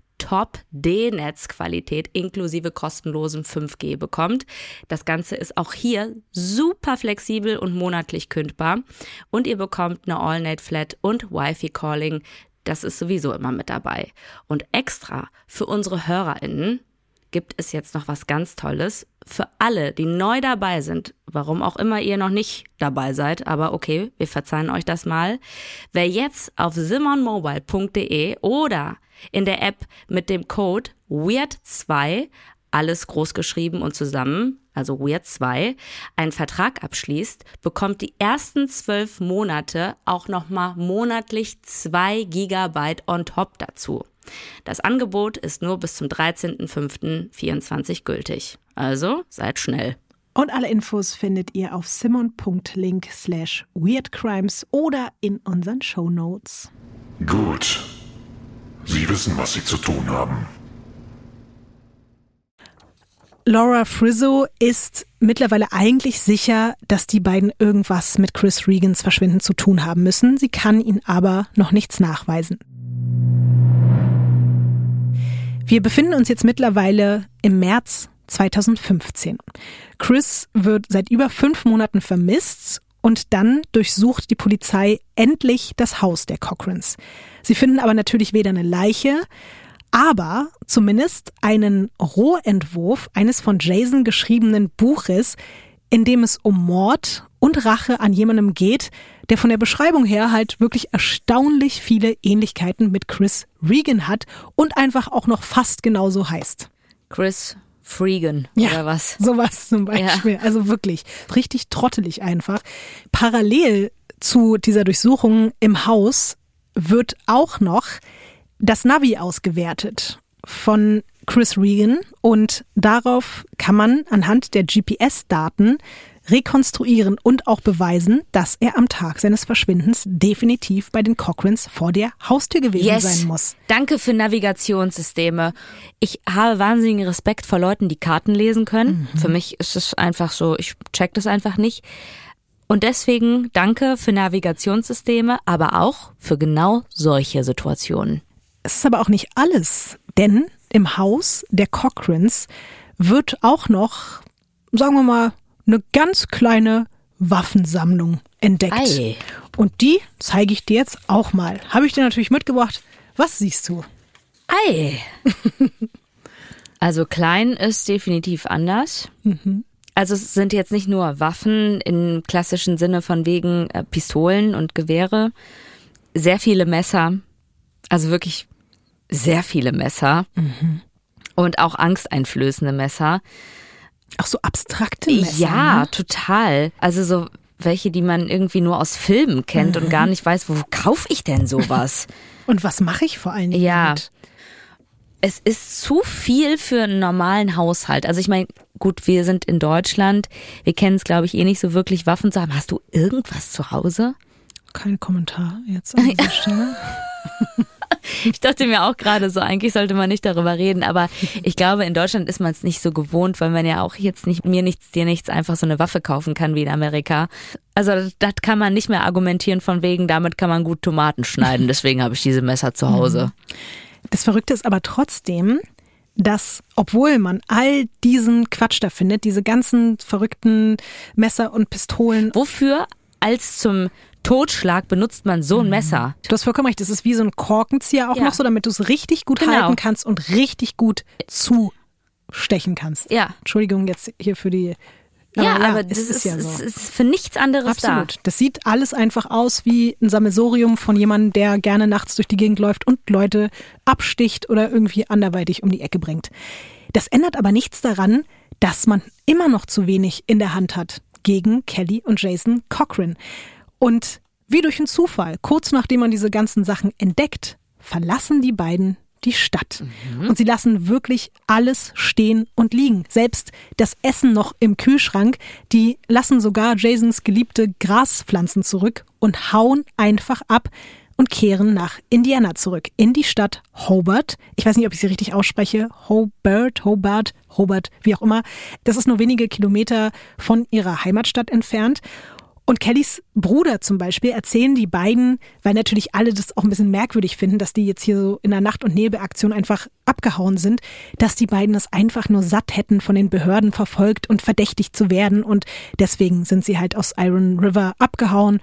Top-D-Netzqualität inklusive kostenlosem 5G bekommt. Das Ganze ist auch hier super flexibel und monatlich kündbar. Und ihr bekommt eine All-Net-Flat und Wi-Fi-Calling. Das ist sowieso immer mit dabei. Und extra für unsere HörerInnen gibt es jetzt noch was ganz Tolles. Für alle, die neu dabei sind, warum auch immer ihr noch nicht dabei seid, aber okay, wir verzeihen euch das mal. Wer jetzt auf simonmobile.de oder in der App mit dem Code WEIRD2, alles groß geschrieben und zusammen, also Weird 2, einen Vertrag abschließt, bekommt die ersten zwölf Monate auch nochmal monatlich zwei Gigabyte on top dazu. Das Angebot ist nur bis zum 13.05.24 gültig. Also seid schnell. Und alle Infos findet ihr auf simon.link slash weirdcrimes oder in unseren Show Notes. Gut. Sie wissen, was Sie zu tun haben. Laura Frizzo ist mittlerweile eigentlich sicher, dass die beiden irgendwas mit Chris Regans Verschwinden zu tun haben müssen. Sie kann ihn aber noch nichts nachweisen. Wir befinden uns jetzt mittlerweile im März 2015. Chris wird seit über fünf Monaten vermisst und dann durchsucht die Polizei endlich das Haus der Cochrans. Sie finden aber natürlich weder eine Leiche, aber zumindest einen Rohentwurf eines von Jason geschriebenen Buches, in dem es um Mord und Rache an jemandem geht, der von der Beschreibung her halt wirklich erstaunlich viele Ähnlichkeiten mit Chris Regan hat und einfach auch noch fast genauso heißt. Chris Freegan Ja, oder was? Sowas zum Beispiel. Also wirklich richtig trottelig einfach. Parallel zu dieser Durchsuchung im Haus wird auch noch das Navi ausgewertet von Chris Regan und darauf kann man anhand der GPS-Daten rekonstruieren und auch beweisen, dass er am Tag seines Verschwindens definitiv bei den Cochrans vor der Haustür gewesen sein muss. Danke für Navigationssysteme. Ich habe wahnsinnigen Respekt vor Leuten, die Karten lesen können. Für mich ist es einfach so, ich check das einfach nicht. Und deswegen danke für Navigationssysteme, aber auch für genau solche Situationen. Es ist aber auch nicht alles, denn im Haus der Cochrans wird auch noch, sagen wir mal, eine ganz kleine Waffensammlung entdeckt. Ei. Und die zeige ich dir jetzt auch mal. Habe ich dir natürlich mitgebracht. Was siehst du? Ei. Also klein ist definitiv anders. Also es sind jetzt nicht nur Waffen im klassischen Sinne von wegen äh, Pistolen und Gewehre, sehr viele Messer, also wirklich sehr viele Messer und auch angsteinflößende Messer. Auch so abstrakte Messer. ja, Ne? total. Also so welche, die man irgendwie nur aus Filmen kennt und gar nicht weiß, wo kaufe ich denn sowas? Und was mache ich vor allen Dingen? Ja. damit? es ist zu viel für einen normalen Haushalt. Also ich meine, gut, wir sind in Deutschland, wir kennen es, glaube ich, eh nicht so wirklich, Waffen zu haben. Hast du irgendwas zu Hause? Kein Kommentar jetzt an dieser Stelle. Ich dachte mir auch gerade so, eigentlich sollte man nicht darüber reden, aber ich glaube, in Deutschland ist man es nicht so gewohnt, weil man ja auch jetzt nicht, mir nichts, dir nichts, einfach so eine Waffe kaufen kann wie in Amerika. Also das, das kann man nicht mehr argumentieren von wegen, damit kann man gut Tomaten schneiden, deswegen habe ich diese Messer zu Hause. Das Verrückte ist aber trotzdem, dass, obwohl man all diesen Quatsch da findet, diese ganzen verrückten Messer und Pistolen, Wofür als zum Totschlag benutzt man so ein Messer? du hast vollkommen recht, das ist wie so ein Korkenzieher auch Ja. noch so, damit du es richtig gut Genau. halten kannst und richtig gut zustechen kannst. Ja. Entschuldigung jetzt hier für die. Ja, aber, es das ist, ja es so. ist für nichts anderes Absolut. Das sieht alles einfach aus wie ein Sammelsorium von jemandem, der gerne nachts durch die Gegend läuft und Leute absticht oder irgendwie anderweitig um die Ecke bringt. Das ändert aber nichts daran, dass man immer noch zu wenig in der Hand hat gegen Kelly und Jason Cochran. Und wie durch einen Zufall, kurz nachdem man diese ganzen Sachen entdeckt, verlassen die beiden die Stadt. Und sie lassen wirklich alles stehen und liegen. Selbst das Essen noch im Kühlschrank. Die lassen sogar Jasons geliebte Graspflanzen zurück und hauen einfach ab und kehren nach Indiana zurück, in die Stadt Hobart. Ich weiß nicht, ob ich sie richtig ausspreche. Hobart, Hobart, Hobart, wie auch immer. Das ist nur wenige Kilometer von ihrer Heimatstadt entfernt. Und Kellys Bruder zum Beispiel erzählen die beiden, weil natürlich alle das auch ein bisschen merkwürdig finden, dass die jetzt hier so in der Nacht- und Nebelaktion einfach abgehauen sind, dass die beiden es einfach nur satt hätten, von den Behörden verfolgt und verdächtigt zu werden. Und deswegen sind sie halt aus Iron River abgehauen.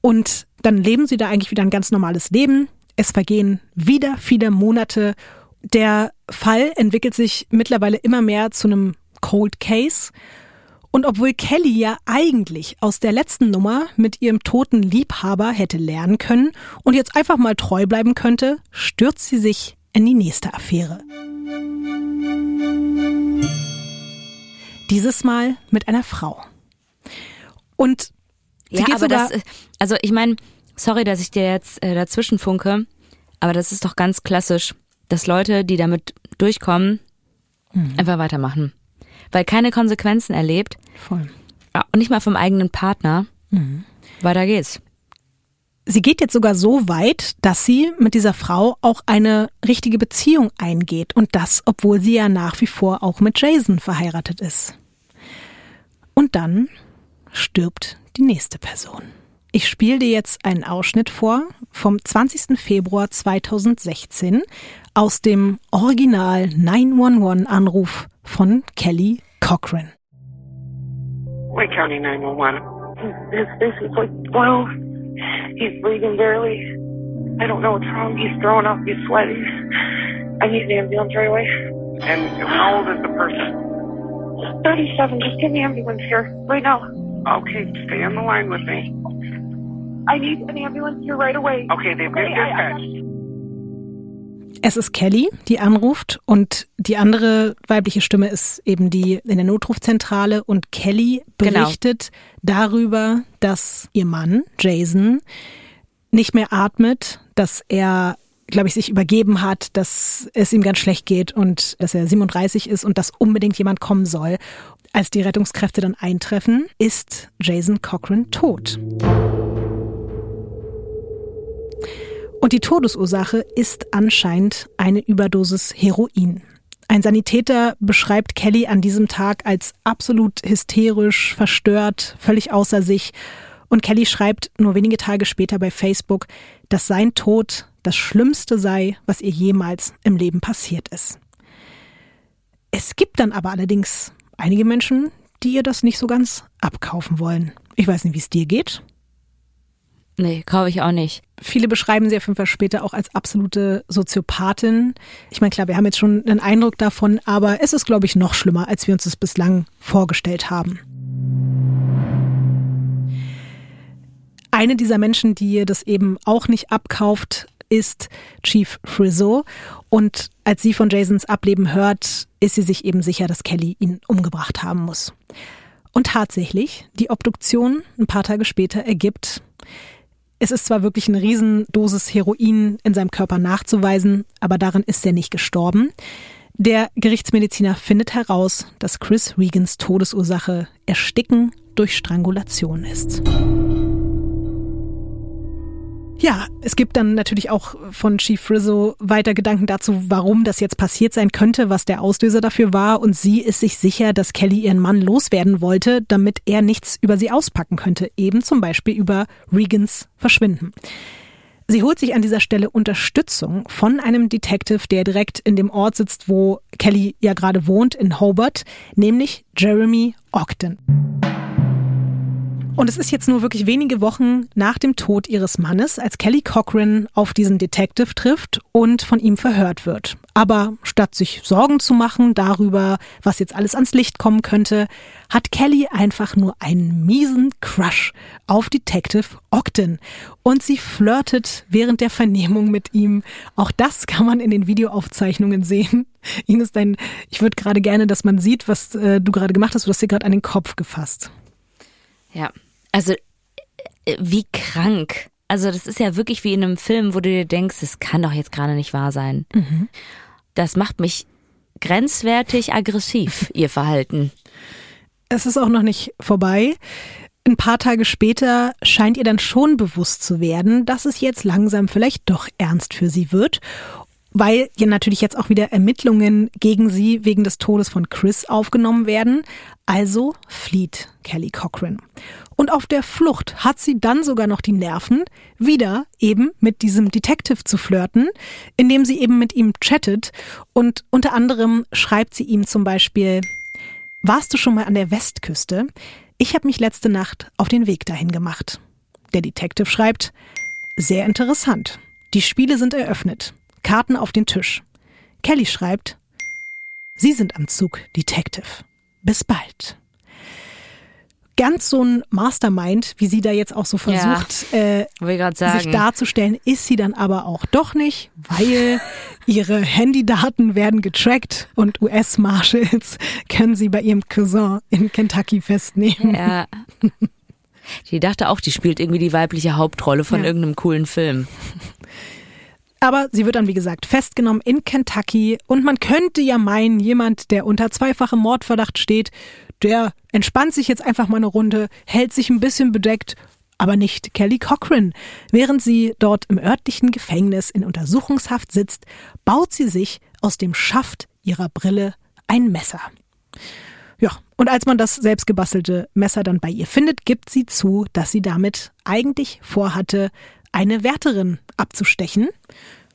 Und dann leben sie da eigentlich wieder ein ganz normales Leben. Es vergehen wieder viele Monate. Der Fall entwickelt sich mittlerweile immer mehr zu einem Cold Case. Und obwohl Kelly ja eigentlich aus der letzten Nummer mit ihrem toten Liebhaber hätte lernen können und jetzt einfach mal treu bleiben könnte, stürzt sie sich in die nächste Affäre. Dieses Mal mit einer Frau. Und sie Ja, geht aber das, also ich meine, sorry, dass ich dir jetzt äh, dazwischen funke, aber das ist doch ganz klassisch, dass Leute, die damit durchkommen, einfach weitermachen. Weil keine Konsequenzen erlebt, voll. ja, und nicht mal vom eigenen Partner. Weiter geht's. Sie geht jetzt sogar so weit, dass sie mit dieser Frau auch eine richtige Beziehung eingeht. Und das, obwohl sie ja nach wie vor auch mit Jason verheiratet ist. Und dann stirbt die nächste Person. Ich spiele dir jetzt einen Ausschnitt vor vom 20. Februar 2016 aus dem Original 911-Anruf von Kelly Cochran. Wake County 911. His face is like 12. He's breathing barely. I don't know what's wrong. He's throwing up. He's sweating. I need an ambulance right away. And how old is the person? 37. Just get an ambulance here right now. Okay, stay on the line with me. I need an ambulance here right away. Okay, they've been Okay, I- I- dispatched. Es ist Kelly, die anruft und die andere weibliche Stimme ist eben die in der Notrufzentrale und Kelly Genau. berichtet darüber, dass ihr Mann Jason nicht mehr atmet, dass er glaube ich, sich übergeben hat, dass es ihm ganz schlecht geht und dass er 37 ist und dass unbedingt jemand kommen soll. Als die Rettungskräfte dann eintreffen, ist Jason Cochran tot. Und die Todesursache ist anscheinend eine Überdosis Heroin. Ein Sanitäter beschreibt Kelly an diesem Tag als absolut hysterisch, verstört, völlig außer sich. Und Kelly schreibt nur wenige Tage später bei Facebook, dass sein Tod das Schlimmste sei, was ihr jemals im Leben passiert ist. Es gibt dann aber allerdings einige Menschen, die ihr das nicht so ganz abkaufen wollen. Ich weiß nicht, wie es dir geht. Nee, kaufe ich auch nicht. Viele beschreiben sie auf jeden Fall später auch als absolute Soziopathin. Ich meine, klar, wir haben jetzt schon einen Eindruck davon, aber es ist, glaube ich, noch schlimmer, als wir uns das bislang vorgestellt haben. Eine dieser Menschen, die ihr das eben auch nicht abkauft, ist Chief Frizzle. Und als sie von Jasons Ableben hört, ist sie sich eben sicher, dass Kelly ihn umgebracht haben muss. Und tatsächlich, die Obduktion ein paar Tage später ergibt, es ist zwar wirklich eine Riesendosis Heroin in seinem Körper nachzuweisen, aber daran ist er nicht gestorben. Der Gerichtsmediziner findet heraus, dass Chris Regans Todesursache Ersticken durch Strangulation ist. Ja, es gibt dann natürlich auch von Chief Rizzo weiter Gedanken dazu, warum das jetzt passiert sein könnte, was der Auslöser dafür war. Und sie ist sich sicher, dass Kelly ihren Mann loswerden wollte, damit er nichts über sie auspacken könnte. Eben zum Beispiel über Regans Verschwinden. Sie holt sich an dieser Stelle Unterstützung von einem Detective, der direkt in dem Ort sitzt, wo Kelly ja gerade wohnt, in Hobart, nämlich Jeremy Ogden. Und es ist jetzt nur wirklich wenige Wochen nach dem Tod ihres Mannes, als Kelly Cochran auf diesen Detective trifft und von ihm verhört wird. Aber statt sich Sorgen zu machen darüber, was jetzt alles ans Licht kommen könnte, hat Kelly einfach nur einen miesen Crush auf Detective Ogden. Und sie flirtet während der Vernehmung mit ihm. Auch das kann man in den Videoaufzeichnungen sehen. Ines, dein, ich würde gerade gerne, dass man sieht, was äh, du gerade gemacht hast. Du hast dir gerade an den Kopf gefasst. Ja. Also, äh, wie krank Also das ist ja wirklich wie in einem Film, wo du dir denkst, es kann doch jetzt gerade nicht wahr sein. Mhm. Das macht mich grenzwertig aggressiv, ihr Verhalten. Es ist auch noch nicht vorbei. Ein paar Tage später scheint ihr dann schon bewusst zu werden, dass es jetzt langsam vielleicht doch ernst für sie wird weil ja natürlich jetzt auch wieder Ermittlungen gegen sie wegen des Todes von Chris aufgenommen werden. Also flieht Kelly Cochran. Und auf der Flucht hat sie dann sogar noch die Nerven, wieder eben mit diesem Detective zu flirten, indem sie eben mit ihm chattet. Und unter anderem schreibt sie ihm zum Beispiel, warst du schon mal an der Westküste? Ich habe mich letzte Nacht auf den Weg dahin gemacht. Der Detective schreibt, sehr interessant. Die Spiele sind eröffnet. Karten auf den Tisch. Kelly schreibt, Sie sind am Zug, Detective. Bis bald. Ganz so ein Mastermind, wie sie da jetzt auch so versucht, ja, äh, sich darzustellen, ist sie dann aber auch doch nicht, weil ihre Handydaten werden getrackt und US-Marshals können sie bei ihrem Cousin in Kentucky festnehmen. Ja. Die dachte auch, die spielt irgendwie die weibliche Hauptrolle von ja. irgendeinem coolen Film. Aber sie wird dann, wie gesagt, festgenommen in Kentucky und man könnte ja meinen, jemand, der unter zweifachem Mordverdacht steht, der entspannt sich jetzt einfach mal eine Runde, hält sich ein bisschen bedeckt, aber nicht Kelly Cochran. Während sie dort im örtlichen Gefängnis in Untersuchungshaft sitzt, baut sie sich aus dem Schaft ihrer Brille ein Messer. Ja, und als man das selbstgebastelte Messer dann bei ihr findet, gibt sie zu, dass sie damit eigentlich vorhatte, eine Wärterin abzustechen.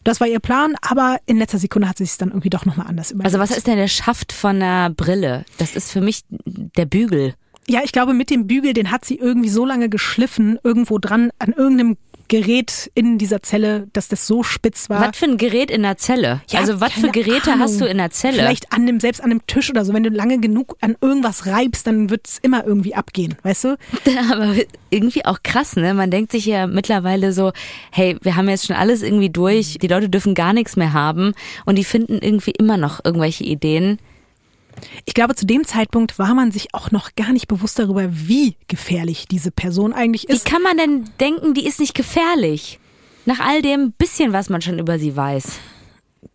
Das war ihr Plan, aber in letzter Sekunde hat sie es dann irgendwie doch nochmal anders überlegt. Also was ist denn der Schaft von der Brille? Das ist für mich der Bügel. Ja, ich glaube, mit dem Bügel, den hat sie irgendwie so lange geschliffen, irgendwo dran, an irgendeinem Gerät in dieser Zelle, dass das so spitz war. Was für ein Gerät in der Zelle? Ja, also was für Geräte Ahnung. hast du in der Zelle? Vielleicht an dem, selbst an dem Tisch oder so. Wenn du lange genug an irgendwas reibst, dann wird es immer irgendwie abgehen, weißt du? Aber irgendwie auch krass, ne? Man denkt sich ja mittlerweile so, hey, wir haben jetzt schon alles irgendwie durch, die Leute dürfen gar nichts mehr haben und die finden irgendwie immer noch irgendwelche Ideen. Ich glaube, zu dem Zeitpunkt war man sich auch noch gar nicht bewusst darüber, wie gefährlich diese Person eigentlich ist. Wie kann man denn denken, die ist nicht gefährlich? Nach all dem bisschen, was man schon über sie weiß.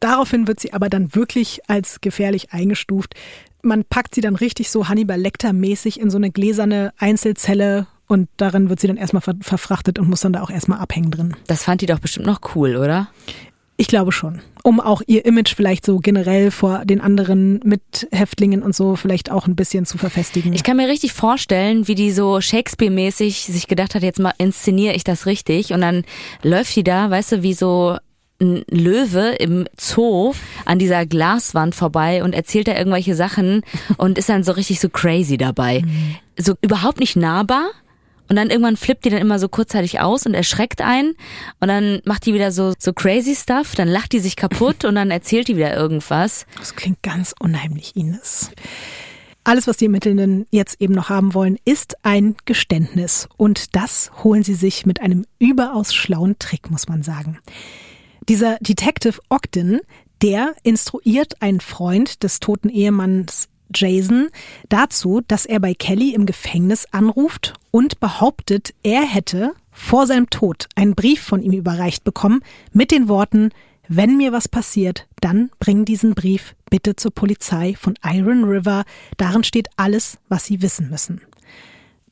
Daraufhin wird sie aber dann wirklich als gefährlich eingestuft. Man packt sie dann richtig so Hannibal Lecter-mäßig in so eine gläserne Einzelzelle und darin wird sie dann erstmal ver verfrachtet und muss dann da auch erstmal abhängen drin. Das fand die doch bestimmt noch cool, oder? Ich glaube schon. Um auch ihr Image vielleicht so generell vor den anderen Mithäftlingen und so vielleicht auch ein bisschen zu verfestigen. Ich kann mir richtig vorstellen, wie die so Shakespeare-mäßig sich gedacht hat, jetzt mal inszeniere ich das richtig. Und dann läuft die da, weißt du, wie so ein Löwe im Zoo an dieser Glaswand vorbei und erzählt da irgendwelche Sachen und ist dann so richtig so crazy dabei. Mhm. So überhaupt nicht nahbar, und dann irgendwann flippt die dann immer so kurzzeitig aus und erschreckt einen. Und dann macht die wieder so, so crazy stuff. Dann lacht die sich kaputt und dann erzählt die wieder irgendwas. Das klingt ganz unheimlich, Ines. Alles, was die Ermittelnden jetzt eben noch haben wollen, ist ein Geständnis. Und das holen sie sich mit einem überaus schlauen Trick, muss man sagen. Dieser Detective Ogden, der instruiert einen Freund des toten Ehemanns Jason dazu, dass er bei Kelly im Gefängnis anruft und behauptet, er hätte vor seinem Tod einen Brief von ihm überreicht bekommen mit den Worten, wenn mir was passiert, dann bring diesen Brief bitte zur Polizei von Iron River. Darin steht alles, was sie wissen müssen.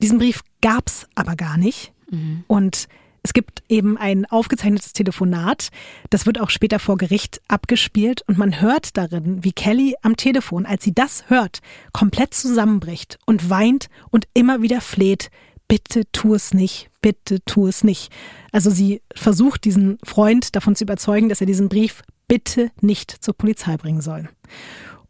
Diesen Brief gab's aber gar nicht. Mhm. Und es gibt eben ein aufgezeichnetes Telefonat, das wird auch später vor Gericht abgespielt und man hört darin, wie Kelly am Telefon, als sie das hört, komplett zusammenbricht und weint und immer wieder fleht, bitte tu es nicht, bitte tu es nicht. Also sie versucht diesen Freund davon zu überzeugen, dass er diesen Brief bitte nicht zur Polizei bringen soll.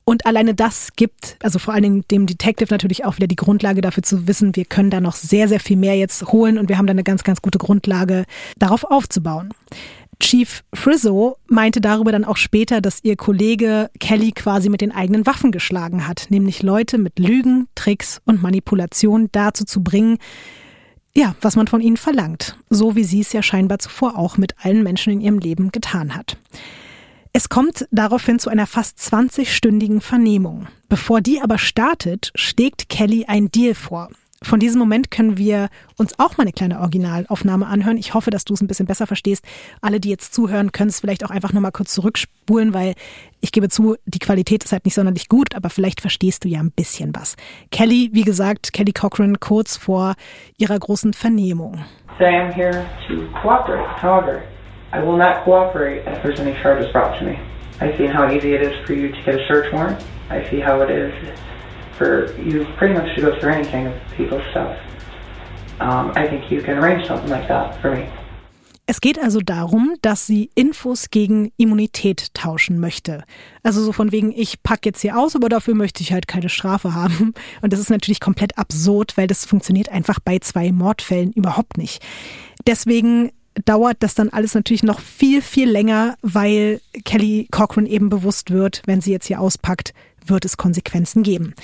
Und alleine das gibt, also vor allen Dingen dem Detective natürlich auch wieder die Grundlage dafür zu wissen, wir können da noch sehr, sehr viel mehr jetzt holen und wir haben da eine ganz, ganz gute Grundlage, darauf aufzubauen. Chief Frizzo meinte darüber dann auch später, dass ihr Kollege Kelly quasi mit den eigenen Waffen geschlagen hat, nämlich Leute mit Lügen, Tricks und Manipulation dazu zu bringen, ja, was man von ihnen verlangt, so wie sie es ja scheinbar zuvor auch mit allen Menschen in ihrem Leben getan hat. Es kommt daraufhin zu einer fast 20-stündigen Vernehmung. Bevor die aber startet, schlägt Kelly ein Deal vor. von diesem Moment können wir uns auch mal eine kleine Originalaufnahme anhören. Ich hoffe, dass du es ein bisschen besser verstehst. Alle, die jetzt zuhören, können es vielleicht auch einfach nochmal kurz zurückspulen, weil ich gebe zu, die Qualität ist halt nicht sonderlich gut, aber vielleicht verstehst du ja ein bisschen was. Kelly, wie gesagt, Kelly Cochran kurz vor ihrer großen Vernehmung. So I am here to cooperate. However, I will not cooperate if there's any charges brought to me. I see how easy it is for you to get a search warrant. I see how it is for you pretty much to go through anything of people's stuff. Um, I think you can arrange something like that for me. Es geht also darum, dass sie Infos gegen Immunität tauschen möchte. Also so von wegen, ich pack jetzt hier aus, aber dafür möchte ich halt keine Strafe haben. Und das ist natürlich komplett absurd, weil das funktioniert einfach bei zwei Mordfällen überhaupt nicht. Deswegen dauert das dann alles natürlich noch viel, viel länger, weil Kelly Cochran eben bewusst wird, wenn sie jetzt hier auspackt, wird es Konsequenzen geben.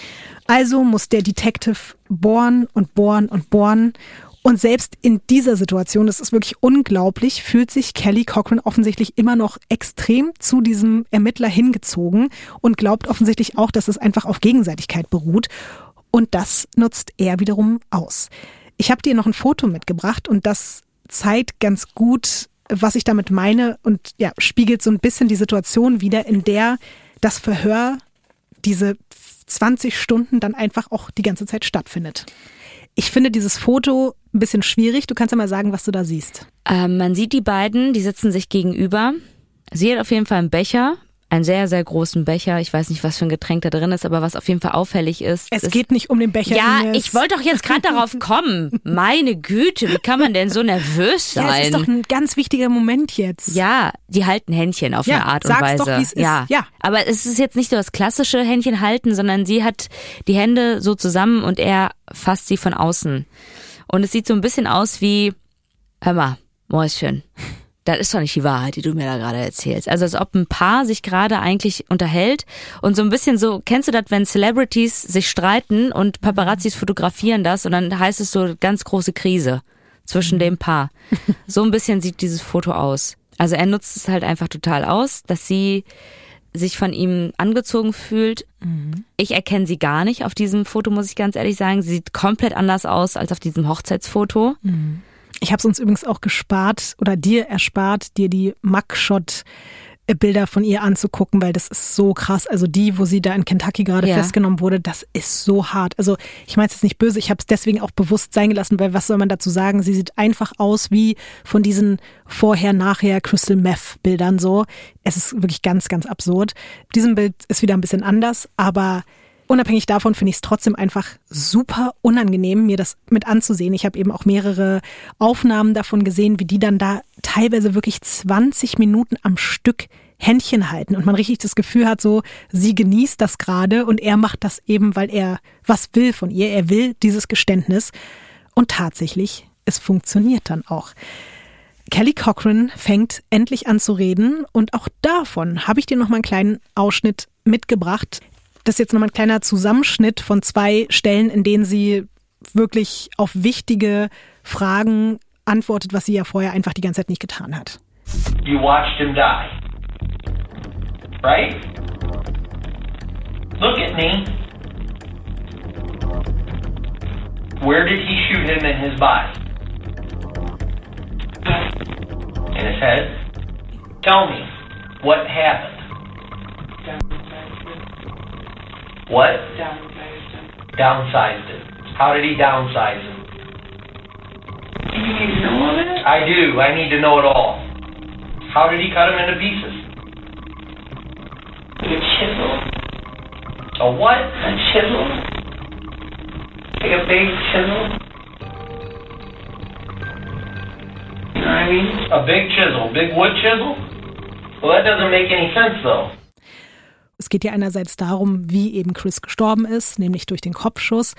Also muss der Detective bohren und bohren und bohren. Und selbst in dieser Situation, das ist wirklich unglaublich, fühlt sich Kelly Cochran offensichtlich immer noch extrem zu diesem Ermittler hingezogen und glaubt offensichtlich auch, dass es einfach auf Gegenseitigkeit beruht. Und das nutzt er wiederum aus. Ich habe dir noch ein Foto mitgebracht und das zeigt ganz gut, was ich damit meine und ja, spiegelt so ein bisschen die Situation wieder, in der das Verhör diese 20 Stunden dann einfach auch die ganze Zeit stattfindet. Ich finde dieses Foto ein bisschen schwierig. Du kannst ja mal sagen, was du da siehst. Ähm, man sieht die beiden, die sitzen sich gegenüber. Sie hat auf jeden Fall einen Becher einen sehr, sehr großen Becher. Ich weiß nicht, was für ein Getränk da drin ist, aber was auf jeden Fall auffällig ist. Es ist, geht nicht um den Becher. Ja, Ines. ich wollte doch jetzt gerade darauf kommen. Meine Güte, wie kann man denn so nervös sein? Ja, es ist doch ein ganz wichtiger Moment jetzt. Ja, die halten Händchen auf Ja, eine Art und Weise. doch, wie's ist. Ja. Ja. Aber es ist jetzt nicht so das klassische Händchen halten, sondern sie hat die Hände so zusammen und er fasst sie von außen. Und es sieht so ein bisschen aus wie, hör mal, Mäuschen. Das ist doch nicht die Wahrheit, die du mir da gerade erzählst. Also als ob ein Paar sich gerade eigentlich unterhält und so ein bisschen so, kennst du das, wenn Celebrities sich streiten und Paparazzis fotografieren das und dann heißt es so ganz große Krise zwischen dem Paar. So ein bisschen sieht dieses Foto aus. Also er nutzt es halt einfach total aus, dass sie sich von ihm angezogen fühlt. Ich erkenne sie gar nicht auf diesem Foto, muss ich ganz ehrlich sagen. Sie sieht komplett anders aus als auf diesem Hochzeitsfoto. Ich habe es uns übrigens auch gespart oder dir erspart, dir die Mugshot Bilder von ihr anzugucken, weil das ist so krass. Also die, wo sie da in Kentucky gerade Ja. festgenommen wurde, das ist so hart. Also ich meine es jetzt nicht böse, ich habe es deswegen auch bewusst sein gelassen, weil was soll man dazu sagen? Sie sieht einfach aus wie von diesen vorher-nachher Crystal Meth Bildern so. Es ist wirklich ganz, ganz absurd. Diesem Bild ist wieder ein bisschen anders, aber Unabhängig davon finde ich es trotzdem einfach super unangenehm, mir das mit anzusehen. Ich habe eben auch mehrere Aufnahmen davon gesehen, wie die dann da teilweise wirklich 20 Minuten am Stück Händchen halten und man richtig das Gefühl hat, so, sie genießt das gerade und er macht das eben, weil er was will von ihr. Er will dieses Geständnis. Und tatsächlich, es funktioniert dann auch. Kelly Cochran fängt endlich an zu reden und auch davon habe ich dir noch mal einen kleinen Ausschnitt mitgebracht. Das ist jetzt noch mal ein kleiner Zusammenschnitt von zwei Stellen, in denen sie wirklich auf wichtige Fragen antwortet, was sie ja vorher einfach die ganze Zeit nicht getan hat. You watched him die. Right? Look at me. Where did he shoot him in his body? In his head? Tell me, what happened? What? Downsized him. Downsized him. How did he downsize him? You need to know all that? I do. I need to know it all. How did he cut him into pieces? With a chisel. A what? A chisel. Like a big chisel. You know what I mean? A big chisel. Big wood chisel? Well, that doesn't make any sense, though. Es geht ja einerseits darum, wie eben Chris gestorben ist, nämlich durch den Kopfschuss.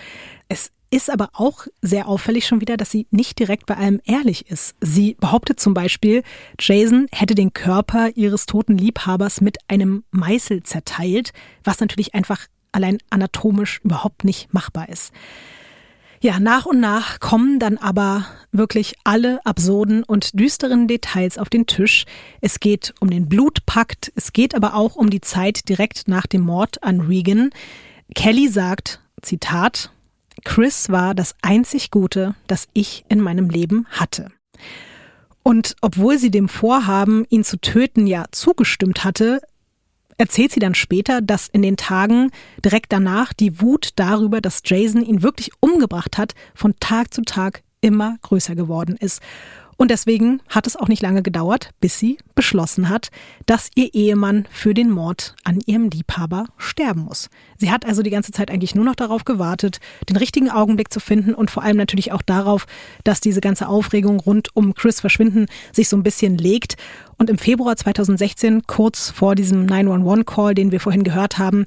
Es ist aber auch sehr auffällig schon wieder, dass sie nicht direkt bei allem ehrlich ist. Sie behauptet zum Beispiel, Jason hätte den Körper ihres toten Liebhabers mit einem Meißel zerteilt, was natürlich einfach allein anatomisch überhaupt nicht machbar ist. Ja, nach und nach kommen dann aber wirklich alle absurden und düsteren Details auf den Tisch. Es geht um den Blutpakt, es geht aber auch um die Zeit direkt nach dem Mord an Regan. Kelly sagt, Zitat, Chris war das einzig Gute, das ich in meinem Leben hatte. Und obwohl sie dem Vorhaben, ihn zu töten, ja zugestimmt hatte, erzählt sie dann später, dass in den Tagen direkt danach die Wut darüber, dass Jason ihn wirklich umgebracht hat, von Tag zu Tag immer größer geworden ist. Und deswegen hat es auch nicht lange gedauert, bis sie beschlossen hat, dass ihr Ehemann für den Mord an ihrem Liebhaber sterben muss. Sie hat also die ganze Zeit eigentlich nur noch darauf gewartet, den richtigen Augenblick zu finden und vor allem natürlich auch darauf, dass diese ganze Aufregung rund um Chris Verschwinden sich so ein bisschen legt. Und im Februar 2016, kurz vor diesem 911-Call, den wir vorhin gehört haben,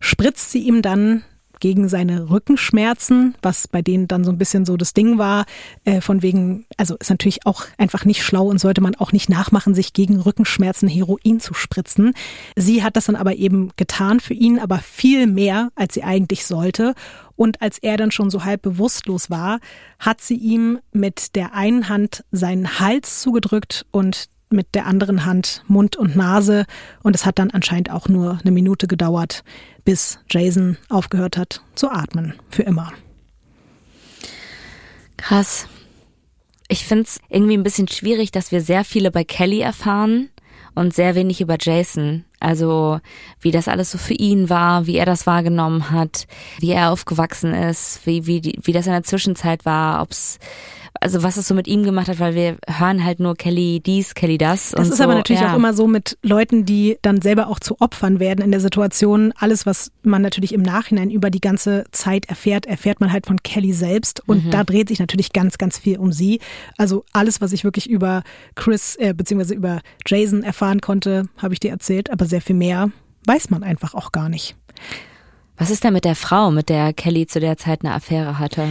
spritzt sie ihm dann gegen seine Rückenschmerzen, was bei denen dann so ein bisschen so das Ding war, äh, von wegen, also ist natürlich auch einfach nicht schlau und sollte man auch nicht nachmachen, sich gegen Rückenschmerzen Heroin zu spritzen. Sie hat das dann aber eben getan für ihn, aber viel mehr, als sie eigentlich sollte. Und als er dann schon so halb bewusstlos war, hat sie ihm mit der einen Hand seinen Hals zugedrückt und mit der anderen Hand Mund und Nase. Und es hat dann anscheinend auch nur eine Minute gedauert, bis Jason aufgehört hat zu atmen. Für immer. Krass. Ich finde es irgendwie ein bisschen schwierig, dass wir sehr viele bei Kelly erfahren und sehr wenig über Jason. Also wie das alles so für ihn war, wie er das wahrgenommen hat, wie er aufgewachsen ist, wie, wie, wie das in der Zwischenzeit war, ob's also was es so mit ihm gemacht hat, weil wir hören halt nur Kelly dies, Kelly das. Das ist so, aber natürlich ja. auch immer so mit Leuten, die dann selber auch zu Opfern werden in der Situation. Alles, was man natürlich im Nachhinein über die ganze Zeit erfährt, erfährt man halt von Kelly selbst. Und Mhm. da dreht sich natürlich ganz, ganz viel um sie. Also alles, was ich wirklich über Chris äh, beziehungsweise über Jason erfahren konnte, habe ich dir erzählt. Aber sehr viel mehr weiß man einfach auch gar nicht. Was ist denn mit der Frau, mit der Kelly zu der Zeit eine Affäre hatte?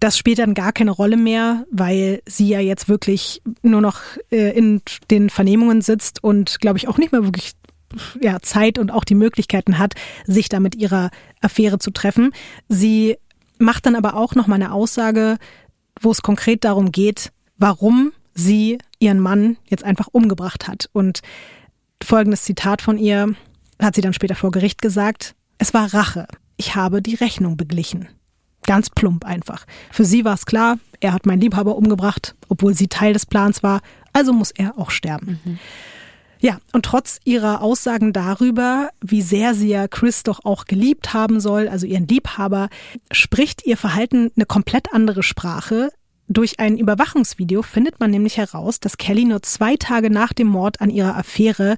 Das spielt dann gar keine Rolle mehr, weil sie ja jetzt wirklich nur noch äh, in den Vernehmungen sitzt und glaube ich auch nicht mehr wirklich ja, Zeit und auch die Möglichkeiten hat, sich da mit ihrer Affäre zu treffen. Sie macht dann aber auch noch mal eine Aussage, wo es konkret darum geht, warum sie ihren Mann jetzt einfach umgebracht hat. Und folgendes Zitat von ihr hat sie dann später vor Gericht gesagt, es war Rache. Ich habe die Rechnung beglichen. Ganz plump einfach. Für sie war es klar, er hat meinen Liebhaber umgebracht, obwohl sie Teil des Plans war, also muss er auch sterben. Ja, und trotz ihrer Aussagen darüber, wie sehr sie ja Chris doch auch geliebt haben soll, also ihren Liebhaber, spricht ihr Verhalten eine komplett andere Sprache. Durch ein Überwachungsvideo findet man nämlich heraus, dass Kelly nur zwei Tage nach dem Mord an ihrer Affäre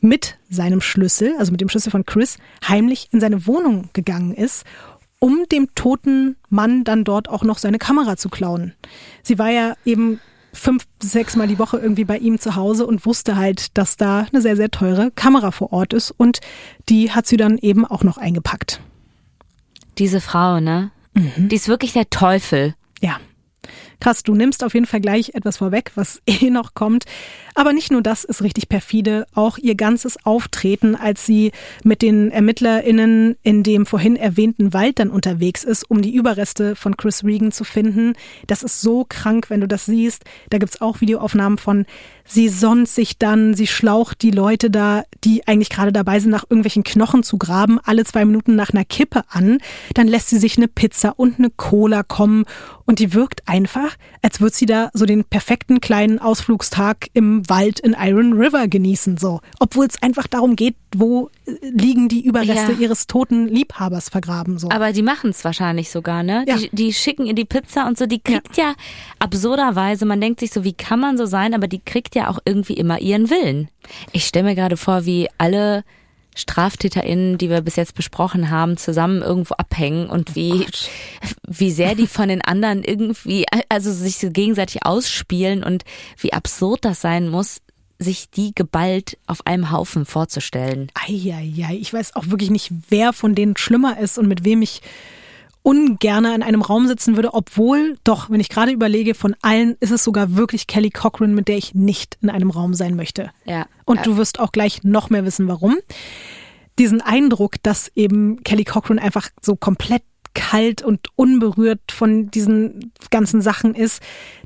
mit seinem Schlüssel, also mit dem Schlüssel von Chris, heimlich in seine Wohnung gegangen ist um dem toten Mann dann dort auch noch seine Kamera zu klauen. Sie war ja eben fünf, sechs Mal die Woche irgendwie bei ihm zu Hause und wusste halt, dass da eine sehr, sehr teure Kamera vor Ort ist und die hat sie dann eben auch noch eingepackt. Diese Frau, ne? Die ist wirklich der Teufel. Ja. Krass, du nimmst auf jeden Fall gleich etwas vorweg, was eh noch kommt. Aber nicht nur das ist richtig perfide, auch ihr ganzes Auftreten, als sie mit den ErmittlerInnen in dem vorhin erwähnten Wald dann unterwegs ist, um die Überreste von Chris Regan zu finden. Das ist so krank, wenn du das siehst. Da gibt's auch Videoaufnahmen von, sie sonnt sich dann, sie schlaucht die Leute da, die eigentlich gerade dabei sind, nach irgendwelchen Knochen zu graben, alle zwei Minuten nach einer Kippe an. Dann lässt sie sich eine Pizza und eine Cola kommen und die wirkt einfach, als würde sie da so den perfekten kleinen Ausflugstag im Wald in Iron River genießen, so. Obwohl es einfach darum geht, wo äh, liegen die Überreste Ja. ihres toten Liebhabers vergraben, so. Aber die machen es wahrscheinlich sogar, ne? Ja. Die, die schicken ihr die Pizza und so. Die kriegt ja. absurderweise, man denkt sich so, wie kann man so sein, aber die kriegt ja auch irgendwie immer ihren Willen. Ich stelle mir gerade vor, wie alle StraftäterInnen, die wir bis jetzt besprochen haben, zusammen irgendwo abhängen und wie, wie sehr die von den anderen irgendwie, also sich so gegenseitig ausspielen und wie absurd das sein muss, sich die geballt auf einem Haufen vorzustellen. Eieiei, ich weiß auch wirklich nicht, wer von denen schlimmer ist und mit wem ich ungerne in einem Raum sitzen würde, obwohl doch, wenn ich gerade überlege, von allen ist es sogar wirklich Kelly Cochran, mit der ich nicht in einem Raum sein möchte. Ja. Und du wirst auch gleich noch mehr wissen, warum. Diesen Eindruck, dass eben Kelly Cochran einfach so komplett kalt und unberührt von diesen ganzen Sachen ist,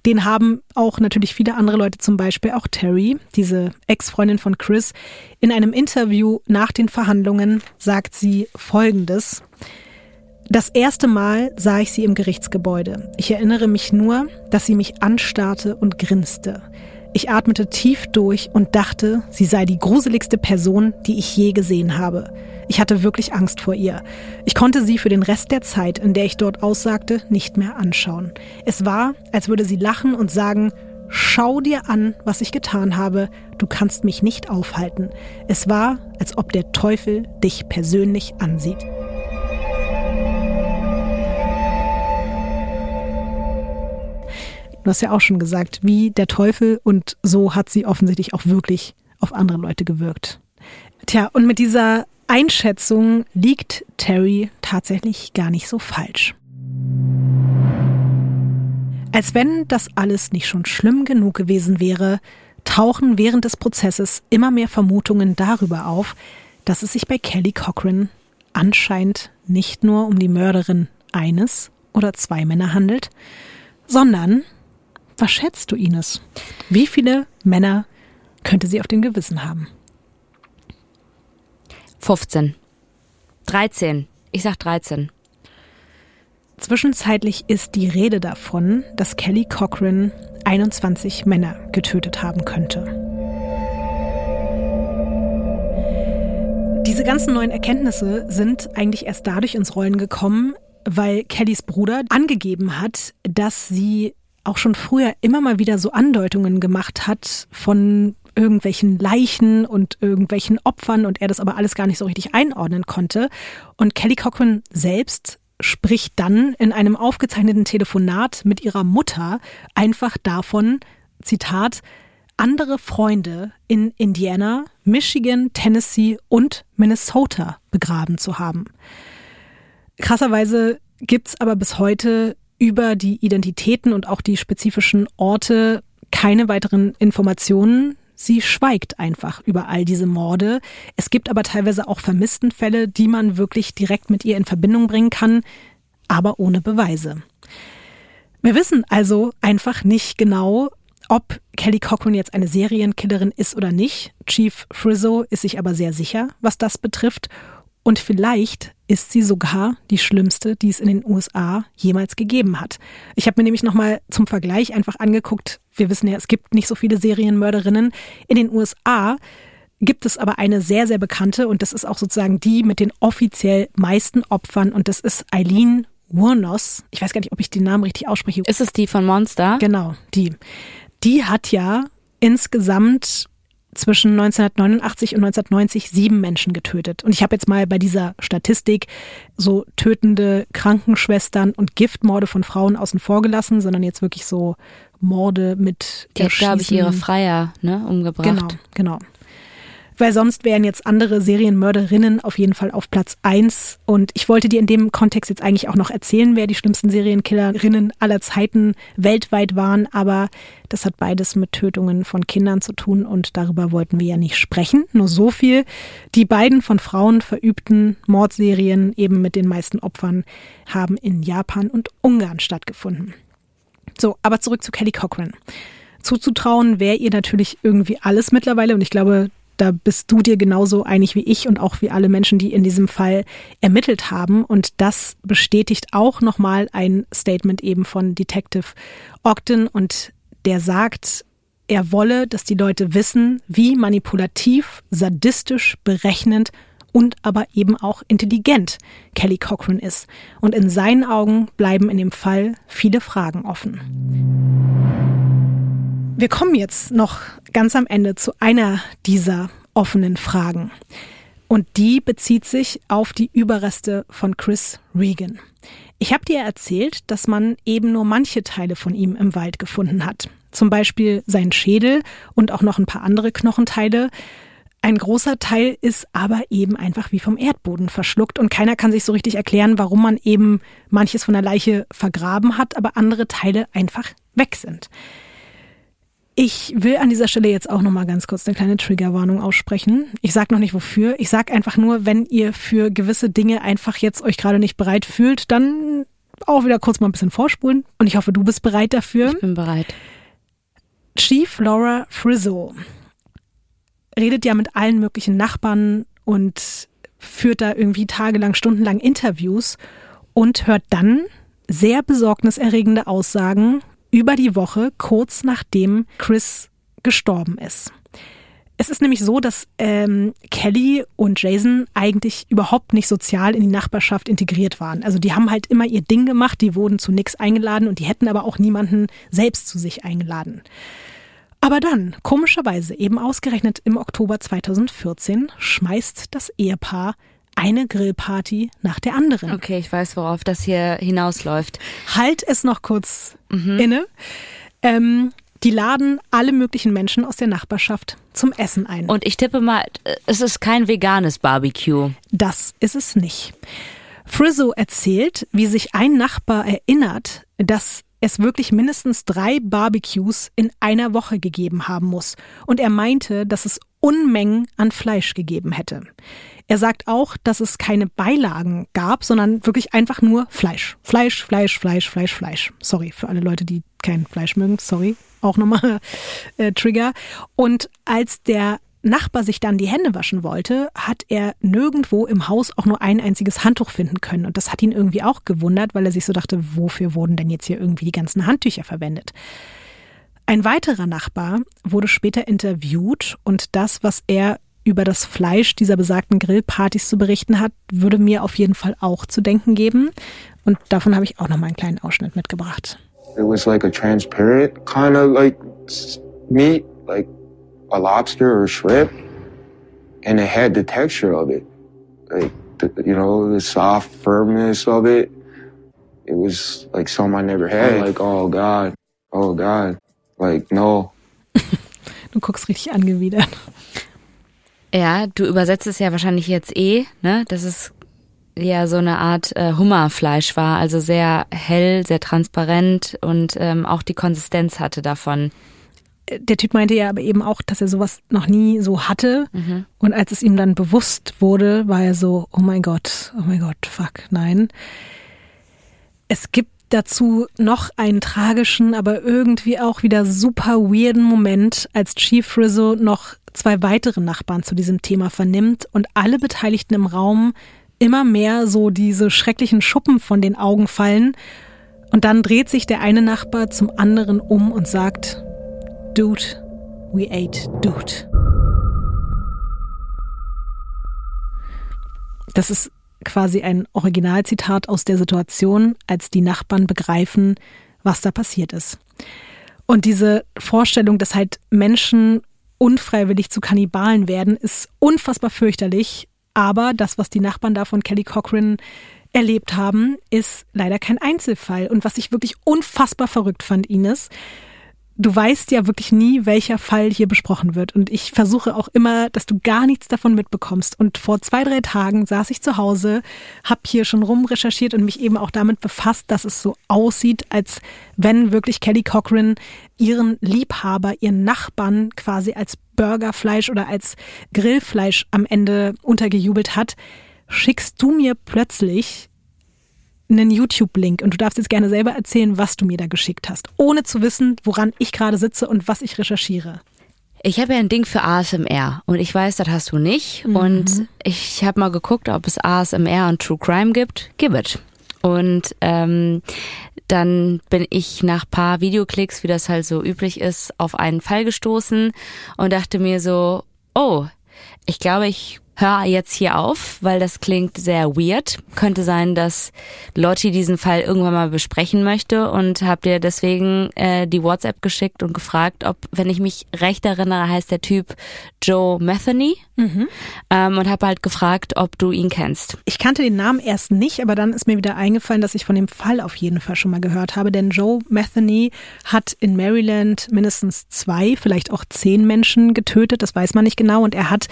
den haben auch natürlich viele andere Leute, zum Beispiel auch Terry, diese Ex-Freundin von Chris. In einem Interview nach den Verhandlungen sagt sie Folgendes. Das erste Mal sah ich sie im Gerichtsgebäude. Ich erinnere mich nur, dass sie mich anstarrte und grinste. Ich atmete tief durch und dachte, sie sei die gruseligste Person, die ich je gesehen habe. Ich hatte wirklich Angst vor ihr. Ich konnte sie für den Rest der Zeit, in der ich dort aussagte, nicht mehr anschauen. Es war, als würde sie lachen und sagen, Schau dir an, was ich getan habe, du kannst mich nicht aufhalten. Es war, als ob der Teufel dich persönlich ansieht. Du hast ja auch schon gesagt, wie der Teufel und so hat sie offensichtlich auch wirklich auf andere Leute gewirkt. Tja, und mit dieser Einschätzung liegt Terry tatsächlich gar nicht so falsch. Als wenn das alles nicht schon schlimm genug gewesen wäre, tauchen während des Prozesses immer mehr Vermutungen darüber auf, dass es sich bei Kelly Cochran anscheinend nicht nur um die Mörderin eines oder zwei Männer handelt, sondern was schätzt du, Ines? Wie viele Männer könnte sie auf dem Gewissen haben? 15. 13. Ich sag 13. Zwischenzeitlich ist die Rede davon, dass Kelly Cochran 21 Männer getötet haben könnte. Diese ganzen neuen Erkenntnisse sind eigentlich erst dadurch ins Rollen gekommen, weil Kellys Bruder angegeben hat, dass sie auch schon früher immer mal wieder so Andeutungen gemacht hat von irgendwelchen Leichen und irgendwelchen Opfern und er das aber alles gar nicht so richtig einordnen konnte. Und Kelly Cochran selbst spricht dann in einem aufgezeichneten Telefonat mit ihrer Mutter einfach davon, Zitat, andere Freunde in Indiana, Michigan, Tennessee und Minnesota begraben zu haben. Krasserweise gibt's aber bis heute über die Identitäten und auch die spezifischen Orte keine weiteren Informationen. Sie schweigt einfach über all diese Morde. Es gibt aber teilweise auch Vermisstenfälle, die man wirklich direkt mit ihr in Verbindung bringen kann, aber ohne Beweise. Wir wissen also einfach nicht genau, ob Kelly Cochran jetzt eine Serienkillerin ist oder nicht. Chief Frizzo ist sich aber sehr sicher, was das betrifft. Und vielleicht ist sie sogar die schlimmste, die es in den USA jemals gegeben hat. Ich habe mir nämlich nochmal zum Vergleich einfach angeguckt, wir wissen ja, es gibt nicht so viele Serienmörderinnen. In den USA gibt es aber eine sehr, sehr bekannte und das ist auch sozusagen die mit den offiziell meisten Opfern und das ist Eileen Wuornos. Ich weiß gar nicht, ob ich den Namen richtig ausspreche. Ist es die von Monster? Genau, die. Die hat ja insgesamt zwischen 1989 und 1990 sieben Menschen getötet. Und ich habe jetzt mal bei dieser Statistik so tötende Krankenschwestern und Giftmorde von Frauen außen vor gelassen, sondern jetzt wirklich so Morde mit Die hat, glaube ich, ihre Freier ne, umgebracht. Genau, genau weil sonst wären jetzt andere Serienmörderinnen auf jeden Fall auf Platz eins. Und ich wollte dir in dem Kontext jetzt eigentlich auch noch erzählen, wer die schlimmsten Serienkillerinnen aller Zeiten weltweit waren. Aber das hat beides mit Tötungen von Kindern zu tun und darüber wollten wir ja nicht sprechen. Nur so viel. Die beiden von Frauen verübten Mordserien eben mit den meisten Opfern haben in Japan und Ungarn stattgefunden. So, aber zurück zu Kelly Cochran. Zuzutrauen wäre ihr natürlich irgendwie alles mittlerweile und ich glaube, da bist du dir genauso einig wie ich und auch wie alle Menschen, die in diesem Fall ermittelt haben. Und das bestätigt auch nochmal ein Statement eben von Detective Ogden und der sagt, er wolle, dass die Leute wissen, wie manipulativ, sadistisch, berechnend und aber eben auch intelligent Kelly Cochran ist. Und in seinen Augen bleiben in dem Fall viele Fragen offen. Wir kommen jetzt noch ganz am Ende zu einer dieser offenen Fragen. Und die bezieht sich auf die Überreste von Chris Regan. Ich habe dir erzählt, dass man eben nur manche Teile von ihm im Wald gefunden hat. Zum Beispiel sein Schädel und auch noch ein paar andere Knochenteile. Ein großer Teil ist aber eben einfach wie vom Erdboden verschluckt und keiner kann sich so richtig erklären, warum man eben manches von der Leiche vergraben hat, aber andere Teile einfach weg sind. Ich will an dieser Stelle jetzt auch noch mal ganz kurz eine kleine Triggerwarnung aussprechen. Ich sage noch nicht wofür. Ich sage einfach nur, wenn ihr für gewisse Dinge einfach jetzt euch gerade nicht bereit fühlt, dann auch wieder kurz mal ein bisschen vorspulen. Und ich hoffe, du bist bereit dafür. Ich bin bereit. Chief Laura Frizzo redet ja mit allen möglichen Nachbarn und führt da irgendwie tagelang, stundenlang Interviews und hört dann sehr besorgniserregende Aussagen über die Woche, kurz nachdem Chris gestorben ist. Es ist nämlich so, dass ähm, Kelly und Jason eigentlich überhaupt nicht sozial in die Nachbarschaft integriert waren. Also die haben halt immer ihr Ding gemacht, die wurden zu nichts eingeladen und die hätten aber auch niemanden selbst zu sich eingeladen. Aber dann, komischerweise, eben ausgerechnet im Oktober 2014, schmeißt das Ehepaar eine Grillparty nach der anderen. Okay, ich weiß, worauf das hier hinausläuft. Halt es noch kurz inne. Ähm, die laden alle möglichen Menschen aus der Nachbarschaft zum Essen ein. Und ich tippe mal, es ist kein veganes Barbecue. Das ist es nicht. Frizzo erzählt, wie sich ein Nachbar erinnert, dass es wirklich mindestens drei Barbecues in einer Woche gegeben haben muss. Und er meinte, dass es Unmengen an Fleisch gegeben hätte. Er sagt auch, dass es keine Beilagen gab, sondern wirklich einfach nur Fleisch. Fleisch, Fleisch, Fleisch, Fleisch, Fleisch. Sorry für alle Leute, die kein Fleisch mögen. Sorry. Auch nochmal äh, Trigger. Und als der Nachbar sich dann die Hände waschen wollte, hat er nirgendwo im Haus auch nur ein einziges Handtuch finden können. Und das hat ihn irgendwie auch gewundert, weil er sich so dachte, wofür wurden denn jetzt hier irgendwie die ganzen Handtücher verwendet? Ein weiterer Nachbar wurde später interviewt und das, was er über das Fleisch dieser besagten Grillpartys zu berichten hat, würde mir auf jeden Fall auch zu denken geben. Und davon habe ich auch noch mal einen kleinen Ausschnitt mitgebracht. It was like a transparent kind of like meat, like a lobster or shrimp, and it had the texture of it, like the, you know the soft firmness of it. It was like something I never had. Like oh god, oh god, like no. Du guckst richtig angewidert. Ja, du übersetzt es ja wahrscheinlich jetzt eh, ne? Dass es ja so eine Art äh, Hummerfleisch war, also sehr hell, sehr transparent und ähm, auch die Konsistenz hatte davon. Der Typ meinte ja aber eben auch, dass er sowas noch nie so hatte. Und als es ihm dann bewusst wurde, war er so, oh mein Gott, oh mein Gott, fuck, nein. Es gibt dazu noch einen tragischen, aber irgendwie auch wieder super weirden Moment, als Chief Rizzo noch zwei weitere Nachbarn zu diesem Thema vernimmt und alle Beteiligten im Raum immer mehr so diese schrecklichen Schuppen von den Augen fallen. Und dann dreht sich der eine Nachbar zum anderen um und sagt, Dude, we ate Dude. Das ist quasi ein Originalzitat aus der Situation, als die Nachbarn begreifen, was da passiert ist. Und diese Vorstellung, dass halt Menschen unfreiwillig zu Kannibalen werden, ist unfassbar fürchterlich. Aber das, was die Nachbarn da von Kelly Cochran erlebt haben, ist leider kein Einzelfall. Und was ich wirklich unfassbar verrückt fand, Ines, du weißt ja wirklich nie, welcher Fall hier besprochen wird. Und ich versuche auch immer, dass du gar nichts davon mitbekommst. Und vor zwei, drei Tagen saß ich zu Hause, habe hier schon rumrecherchiert und mich eben auch damit befasst, dass es so aussieht, als wenn wirklich Kelly Cochran ihren Liebhaber, ihren Nachbarn quasi als Burgerfleisch oder als Grillfleisch am Ende untergejubelt hat. Schickst du mir plötzlich einen YouTube-Link und du darfst jetzt gerne selber erzählen, was du mir da geschickt hast, ohne zu wissen, woran ich gerade sitze und was ich recherchiere. Ich habe ja ein Ding für ASMR und ich weiß, das hast du nicht. Und ich habe mal geguckt, ob es ASMR und True Crime gibt. Give it. Und ähm, dann bin ich nach paar Videoklicks, wie das halt so üblich ist, auf einen Fall gestoßen und dachte mir so, oh, ich glaube, ich höre jetzt hier auf, weil das klingt sehr weird. Könnte sein, dass Lotti diesen Fall irgendwann mal besprechen möchte und habe dir deswegen äh, die WhatsApp geschickt und gefragt, ob, wenn ich mich recht erinnere, heißt der Typ Joe Metheny ähm, und habe halt gefragt, ob du ihn kennst. Ich kannte den Namen erst nicht, aber dann ist mir wieder eingefallen, dass ich von dem Fall auf jeden Fall schon mal gehört habe, denn Joe Metheny hat in Maryland mindestens zwei, vielleicht auch zehn Menschen getötet, das weiß man nicht genau, und er hat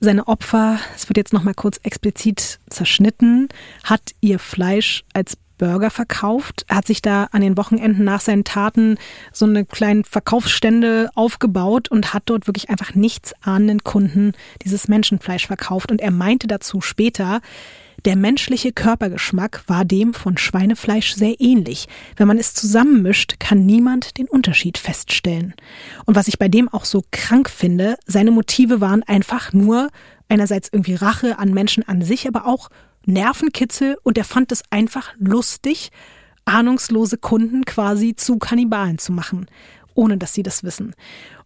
seine Opfer, es wird jetzt nochmal kurz explizit zerschnitten, hat ihr Fleisch als Burger verkauft, hat sich da an den Wochenenden nach seinen Taten so eine kleine Verkaufsstände aufgebaut und hat dort wirklich einfach nichts ahnenden Kunden dieses Menschenfleisch verkauft. Und er meinte dazu später, der menschliche Körpergeschmack war dem von Schweinefleisch sehr ähnlich. Wenn man es zusammenmischt, kann niemand den Unterschied feststellen. Und was ich bei dem auch so krank finde, seine Motive waren einfach nur einerseits irgendwie Rache an Menschen an sich, aber auch Nervenkitzel und er fand es einfach lustig, ahnungslose Kunden quasi zu Kannibalen zu machen, ohne dass sie das wissen.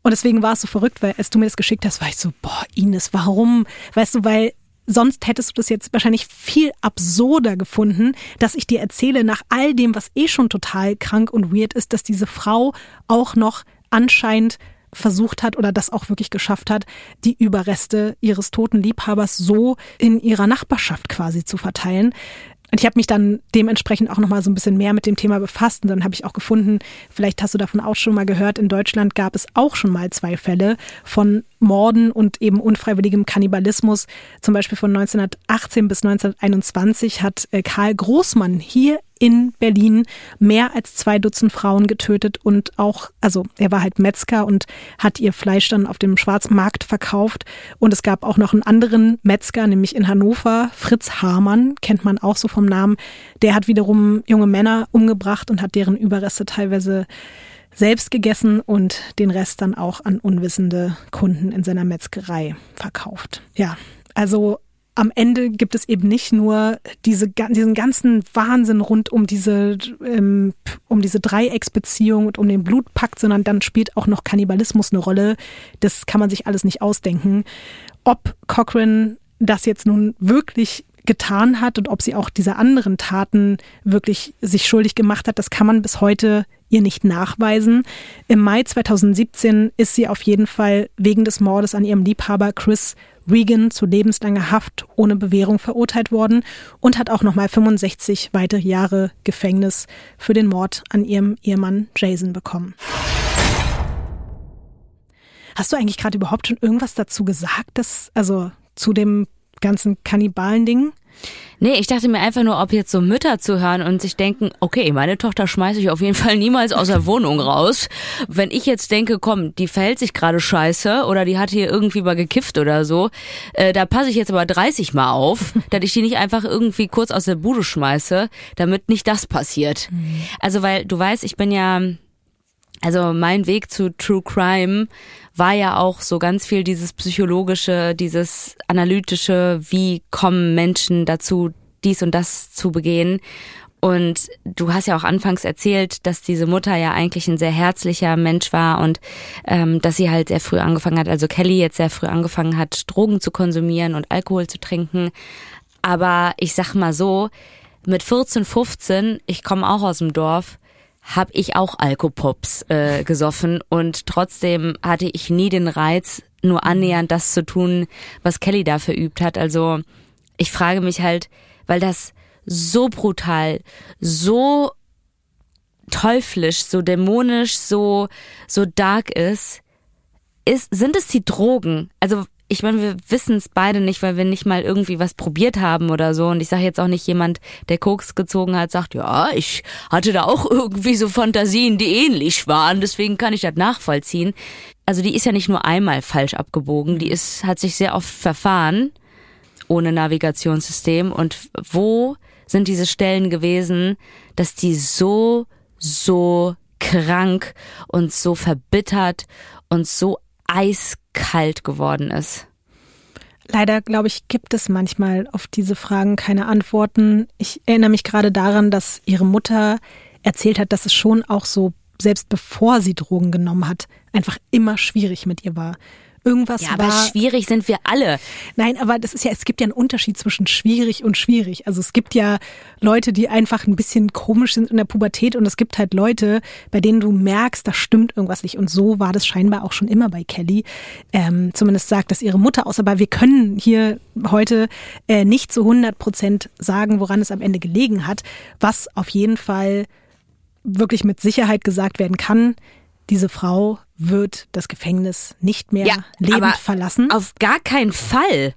Und deswegen war es so verrückt, weil als du mir das geschickt hast, war ich so, boah, Ines, warum? Weißt du, weil sonst hättest du das jetzt wahrscheinlich viel absurder gefunden, dass ich dir erzähle, nach all dem, was eh schon total krank und weird ist, dass diese Frau auch noch anscheinend versucht hat oder das auch wirklich geschafft hat, die Überreste ihres toten Liebhabers so in ihrer Nachbarschaft quasi zu verteilen. Und ich habe mich dann dementsprechend auch nochmal so ein bisschen mehr mit dem Thema befasst und dann habe ich auch gefunden, vielleicht hast du davon auch schon mal gehört, in Deutschland gab es auch schon mal zwei Fälle von Morden und eben unfreiwilligem Kannibalismus. Zum Beispiel von 1918 bis 1921 hat äh, Karl Großmann hier in Berlin mehr als zwei Dutzend Frauen getötet und auch, also er war halt Metzger und hat ihr Fleisch dann auf dem Schwarzmarkt verkauft. Und es gab auch noch einen anderen Metzger, nämlich in Hannover, Fritz Hamann, kennt man auch so vom Namen. Der hat wiederum junge Männer umgebracht und hat deren Überreste teilweise selbst gegessen und den Rest dann auch an unwissende Kunden in seiner Metzgerei verkauft. Ja, also am Ende gibt es eben nicht nur diese, diesen ganzen Wahnsinn rund um diese, ähm, um diese Dreiecksbeziehung und um den Blutpakt, sondern dann spielt auch noch Kannibalismus eine Rolle. Das kann man sich alles nicht ausdenken. Ob Cochrane das jetzt nun wirklich getan hat und ob sie auch diese anderen Taten wirklich sich schuldig gemacht hat, das kann man bis heute ihr nicht nachweisen. Im Mai 2017 ist sie auf jeden Fall wegen des Mordes an ihrem Liebhaber Chris Regan zu lebenslanger Haft ohne Bewährung verurteilt worden und hat auch nochmal 65 weitere Jahre Gefängnis für den Mord an ihrem Ehemann Jason bekommen. Hast du eigentlich gerade überhaupt schon irgendwas dazu gesagt, dass, also zu dem ganzen Kannibalen-Ding? Nee, ich dachte mir einfach nur, ob jetzt so Mütter zuhören und sich denken, okay, meine Tochter schmeiße ich auf jeden Fall niemals aus der Wohnung raus. Wenn ich jetzt denke, komm, die verhält sich gerade scheiße oder die hat hier irgendwie mal gekifft oder so, äh, da passe ich jetzt aber 30 Mal auf, dass ich die nicht einfach irgendwie kurz aus der Bude schmeiße, damit nicht das passiert. Mhm. Also weil du weißt, ich bin ja, also mein Weg zu True Crime war ja auch so ganz viel dieses psychologische, dieses analytische, wie kommen Menschen dazu, dies und das zu begehen. Und du hast ja auch anfangs erzählt, dass diese Mutter ja eigentlich ein sehr herzlicher Mensch war und ähm, dass sie halt sehr früh angefangen hat, also Kelly jetzt sehr früh angefangen hat, Drogen zu konsumieren und Alkohol zu trinken. Aber ich sag mal so, mit 14, 15, ich komme auch aus dem Dorf, habe ich auch Alkopops äh, gesoffen und trotzdem hatte ich nie den Reiz, nur annähernd das zu tun, was Kelly da verübt hat. Also ich frage mich halt, weil das so brutal, so teuflisch, so dämonisch, so so dark ist, ist sind es die Drogen? Also ich meine, wir wissen es beide nicht, weil wir nicht mal irgendwie was probiert haben oder so. Und ich sage jetzt auch nicht jemand, der Koks gezogen hat, sagt, ja, ich hatte da auch irgendwie so Fantasien, die ähnlich waren, deswegen kann ich das nachvollziehen. Also die ist ja nicht nur einmal falsch abgebogen, die ist, hat sich sehr oft verfahren ohne Navigationssystem. Und wo sind diese Stellen gewesen, dass die so, so krank und so verbittert und so eiskalt geworden ist? Leider, glaube ich, gibt es manchmal auf diese Fragen keine Antworten. Ich erinnere mich gerade daran, dass ihre Mutter erzählt hat, dass es schon auch so, selbst bevor sie Drogen genommen hat, einfach immer schwierig mit ihr war. Irgendwas ja, aber war, schwierig sind wir alle. Nein, aber das ist ja, es gibt ja einen Unterschied zwischen schwierig und schwierig. Also es gibt ja Leute, die einfach ein bisschen komisch sind in der Pubertät und es gibt halt Leute, bei denen du merkst, da stimmt irgendwas nicht. Und so war das scheinbar auch schon immer bei Kelly. Ähm, zumindest sagt das ihre Mutter aus. Aber wir können hier heute äh, nicht zu 100 Prozent sagen, woran es am Ende gelegen hat. Was auf jeden Fall wirklich mit Sicherheit gesagt werden kann, diese Frau wird das Gefängnis nicht mehr ja, lebend verlassen. Auf gar keinen Fall.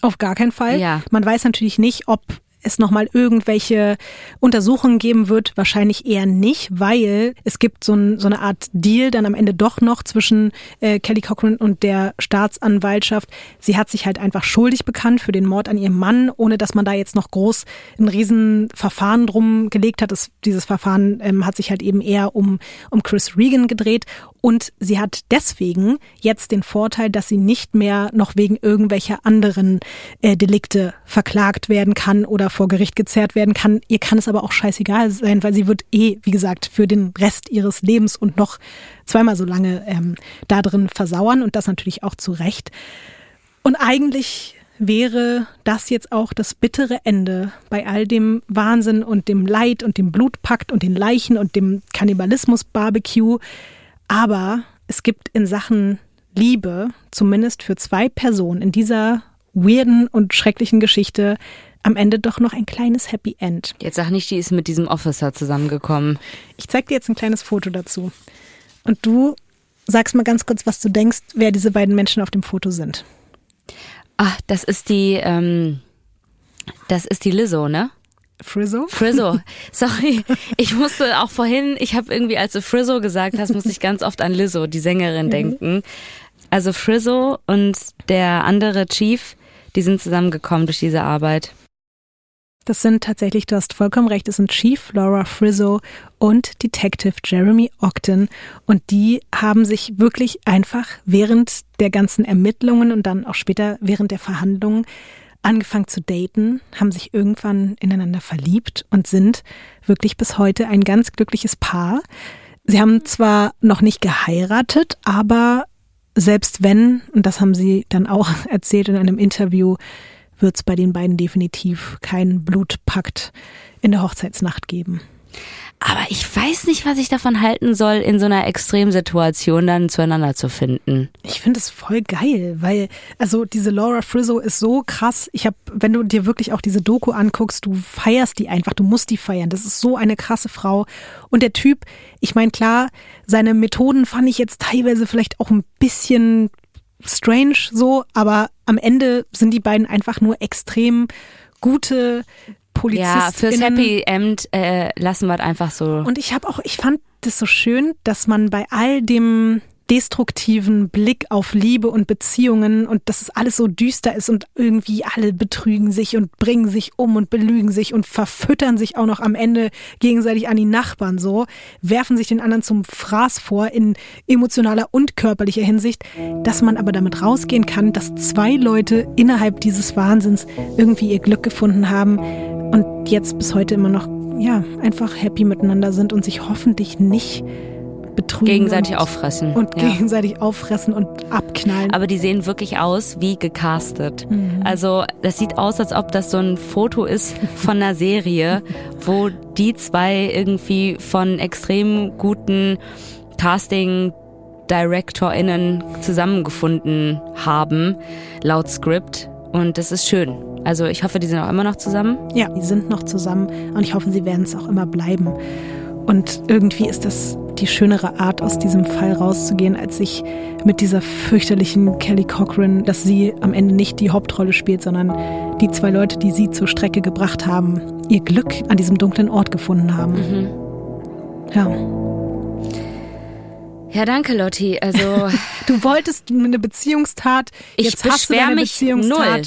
Auf gar keinen Fall. Ja. Man weiß natürlich nicht, ob es nochmal irgendwelche Untersuchungen geben wird, wahrscheinlich eher nicht, weil es gibt so, ein, so eine Art Deal dann am Ende doch noch zwischen äh, Kelly Cochran und der Staatsanwaltschaft. Sie hat sich halt einfach schuldig bekannt für den Mord an ihrem Mann, ohne dass man da jetzt noch groß ein Riesenverfahren drum gelegt hat. Das, dieses Verfahren ähm, hat sich halt eben eher um, um Chris Regan gedreht Und sie hat deswegen jetzt den Vorteil, dass sie nicht mehr noch wegen irgendwelcher anderen äh, Delikte verklagt werden kann oder vor Gericht gezerrt werden kann. Ihr kann es aber auch scheißegal sein, weil sie wird eh, wie gesagt, für den Rest ihres Lebens und noch zweimal so lange ähm, da drin versauern und das natürlich auch zu Recht. Und eigentlich wäre das jetzt auch das bittere Ende bei all dem Wahnsinn und dem Leid und dem Blutpakt und den Leichen und dem Kannibalismus-Barbecue. Aber es gibt in Sachen Liebe, zumindest für zwei Personen in dieser weirden und schrecklichen Geschichte, am Ende doch noch ein kleines Happy End. Jetzt sag nicht, die ist mit diesem Officer zusammengekommen. Ich zeig dir jetzt ein kleines Foto dazu. Und du sagst mal ganz kurz, was du denkst, wer diese beiden Menschen auf dem Foto sind. Ah, das ist die, ähm, das ist die Lizzo, ne? Frizzo? Frizzo. Sorry, ich musste auch vorhin, ich habe irgendwie, als du Frizzo gesagt hast, musste ich ganz oft an Lizzo, die Sängerin, mhm. denken. Also Frizzo und der andere Chief, die sind zusammengekommen durch diese Arbeit. Das sind tatsächlich, du hast vollkommen recht, das sind Chief Laura Frizzo und Detective Jeremy Ogden. Und die haben sich wirklich einfach während der ganzen Ermittlungen und dann auch später während der Verhandlungen angefangen zu daten, haben sich irgendwann ineinander verliebt und sind wirklich bis heute ein ganz glückliches Paar. Sie haben zwar noch nicht geheiratet, aber selbst wenn, und das haben sie dann auch erzählt in einem Interview, wird es bei den beiden definitiv keinen Blutpakt in der Hochzeitsnacht geben. Aber ich weiß nicht, was ich davon halten soll, in so einer Extremsituation dann zueinander zu finden. Ich finde es voll geil, weil also diese Laura Frizzo ist so krass. Ich habe, wenn du dir wirklich auch diese Doku anguckst, du feierst die einfach, du musst die feiern. Das ist so eine krasse Frau. Und der Typ, ich meine klar, seine Methoden fand ich jetzt teilweise vielleicht auch ein bisschen strange so, aber am Ende sind die beiden einfach nur extrem gute Polizistinnen. Ja, fürs Happy End äh, lassen wir es einfach so. Und ich habe auch, ich fand das so schön, dass man bei all dem destruktiven Blick auf Liebe und Beziehungen und dass es alles so düster ist und irgendwie alle betrügen sich und bringen sich um und belügen sich und verfüttern sich auch noch am Ende gegenseitig an die Nachbarn so, werfen sich den anderen zum Fraß vor in emotionaler und körperlicher Hinsicht, dass man aber damit rausgehen kann, dass zwei Leute innerhalb dieses Wahnsinns irgendwie ihr Glück gefunden haben und jetzt bis heute immer noch ja, einfach happy miteinander sind und sich hoffentlich nicht betrügen. Gegenseitig und, auffressen. Und ja. gegenseitig auffressen und abknallen. Aber die sehen wirklich aus wie gecastet. Mhm. Also das sieht aus, als ob das so ein Foto ist von einer Serie, wo die zwei irgendwie von extrem guten Casting DirektorInnen zusammengefunden haben, laut Skript. Und das ist schön. Also ich hoffe, die sind auch immer noch zusammen. Ja, die sind noch zusammen und ich hoffe, sie werden es auch immer bleiben. Und irgendwie ist das die schönere Art, aus diesem Fall rauszugehen, als sich mit dieser fürchterlichen Kelly Cochran, dass sie am Ende nicht die Hauptrolle spielt, sondern die zwei Leute, die sie zur Strecke gebracht haben, ihr Glück an diesem dunklen Ort gefunden haben. Mhm. Ja. Ja, danke, Lotti. Also du wolltest eine Beziehungstat. Ich beschwere mich Beziehungstat. null.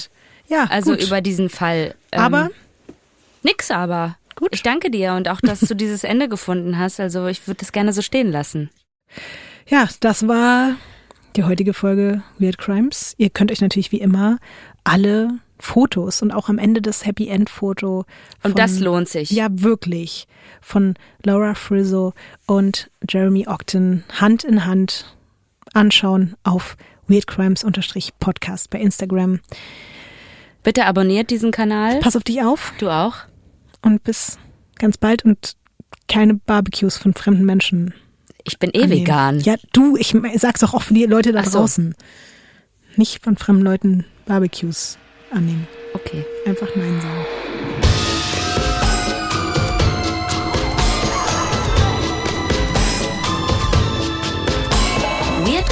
Ja, also gut. über diesen Fall. Ähm, aber nix, aber. Gut. Ich danke dir und auch, dass du dieses Ende gefunden hast. Also ich würde das gerne so stehen lassen. Ja, das war die heutige Folge Weird Crimes. Ihr könnt euch natürlich wie immer alle Fotos und auch am Ende das Happy End Foto. Von, und das lohnt sich. Ja, wirklich. Von Laura Frizzo und Jeremy Ogden Hand in Hand anschauen auf Weird Crimes Podcast bei Instagram. Bitte abonniert diesen Kanal. Pass auf dich auf. Du auch und bis ganz bald und keine Barbecues von fremden Menschen. Ich bin eh annehmen. vegan. Ja, du, ich sag's auch für die Leute da so. draußen. Nicht von fremden Leuten Barbecues annehmen. Okay. Einfach Nein sagen.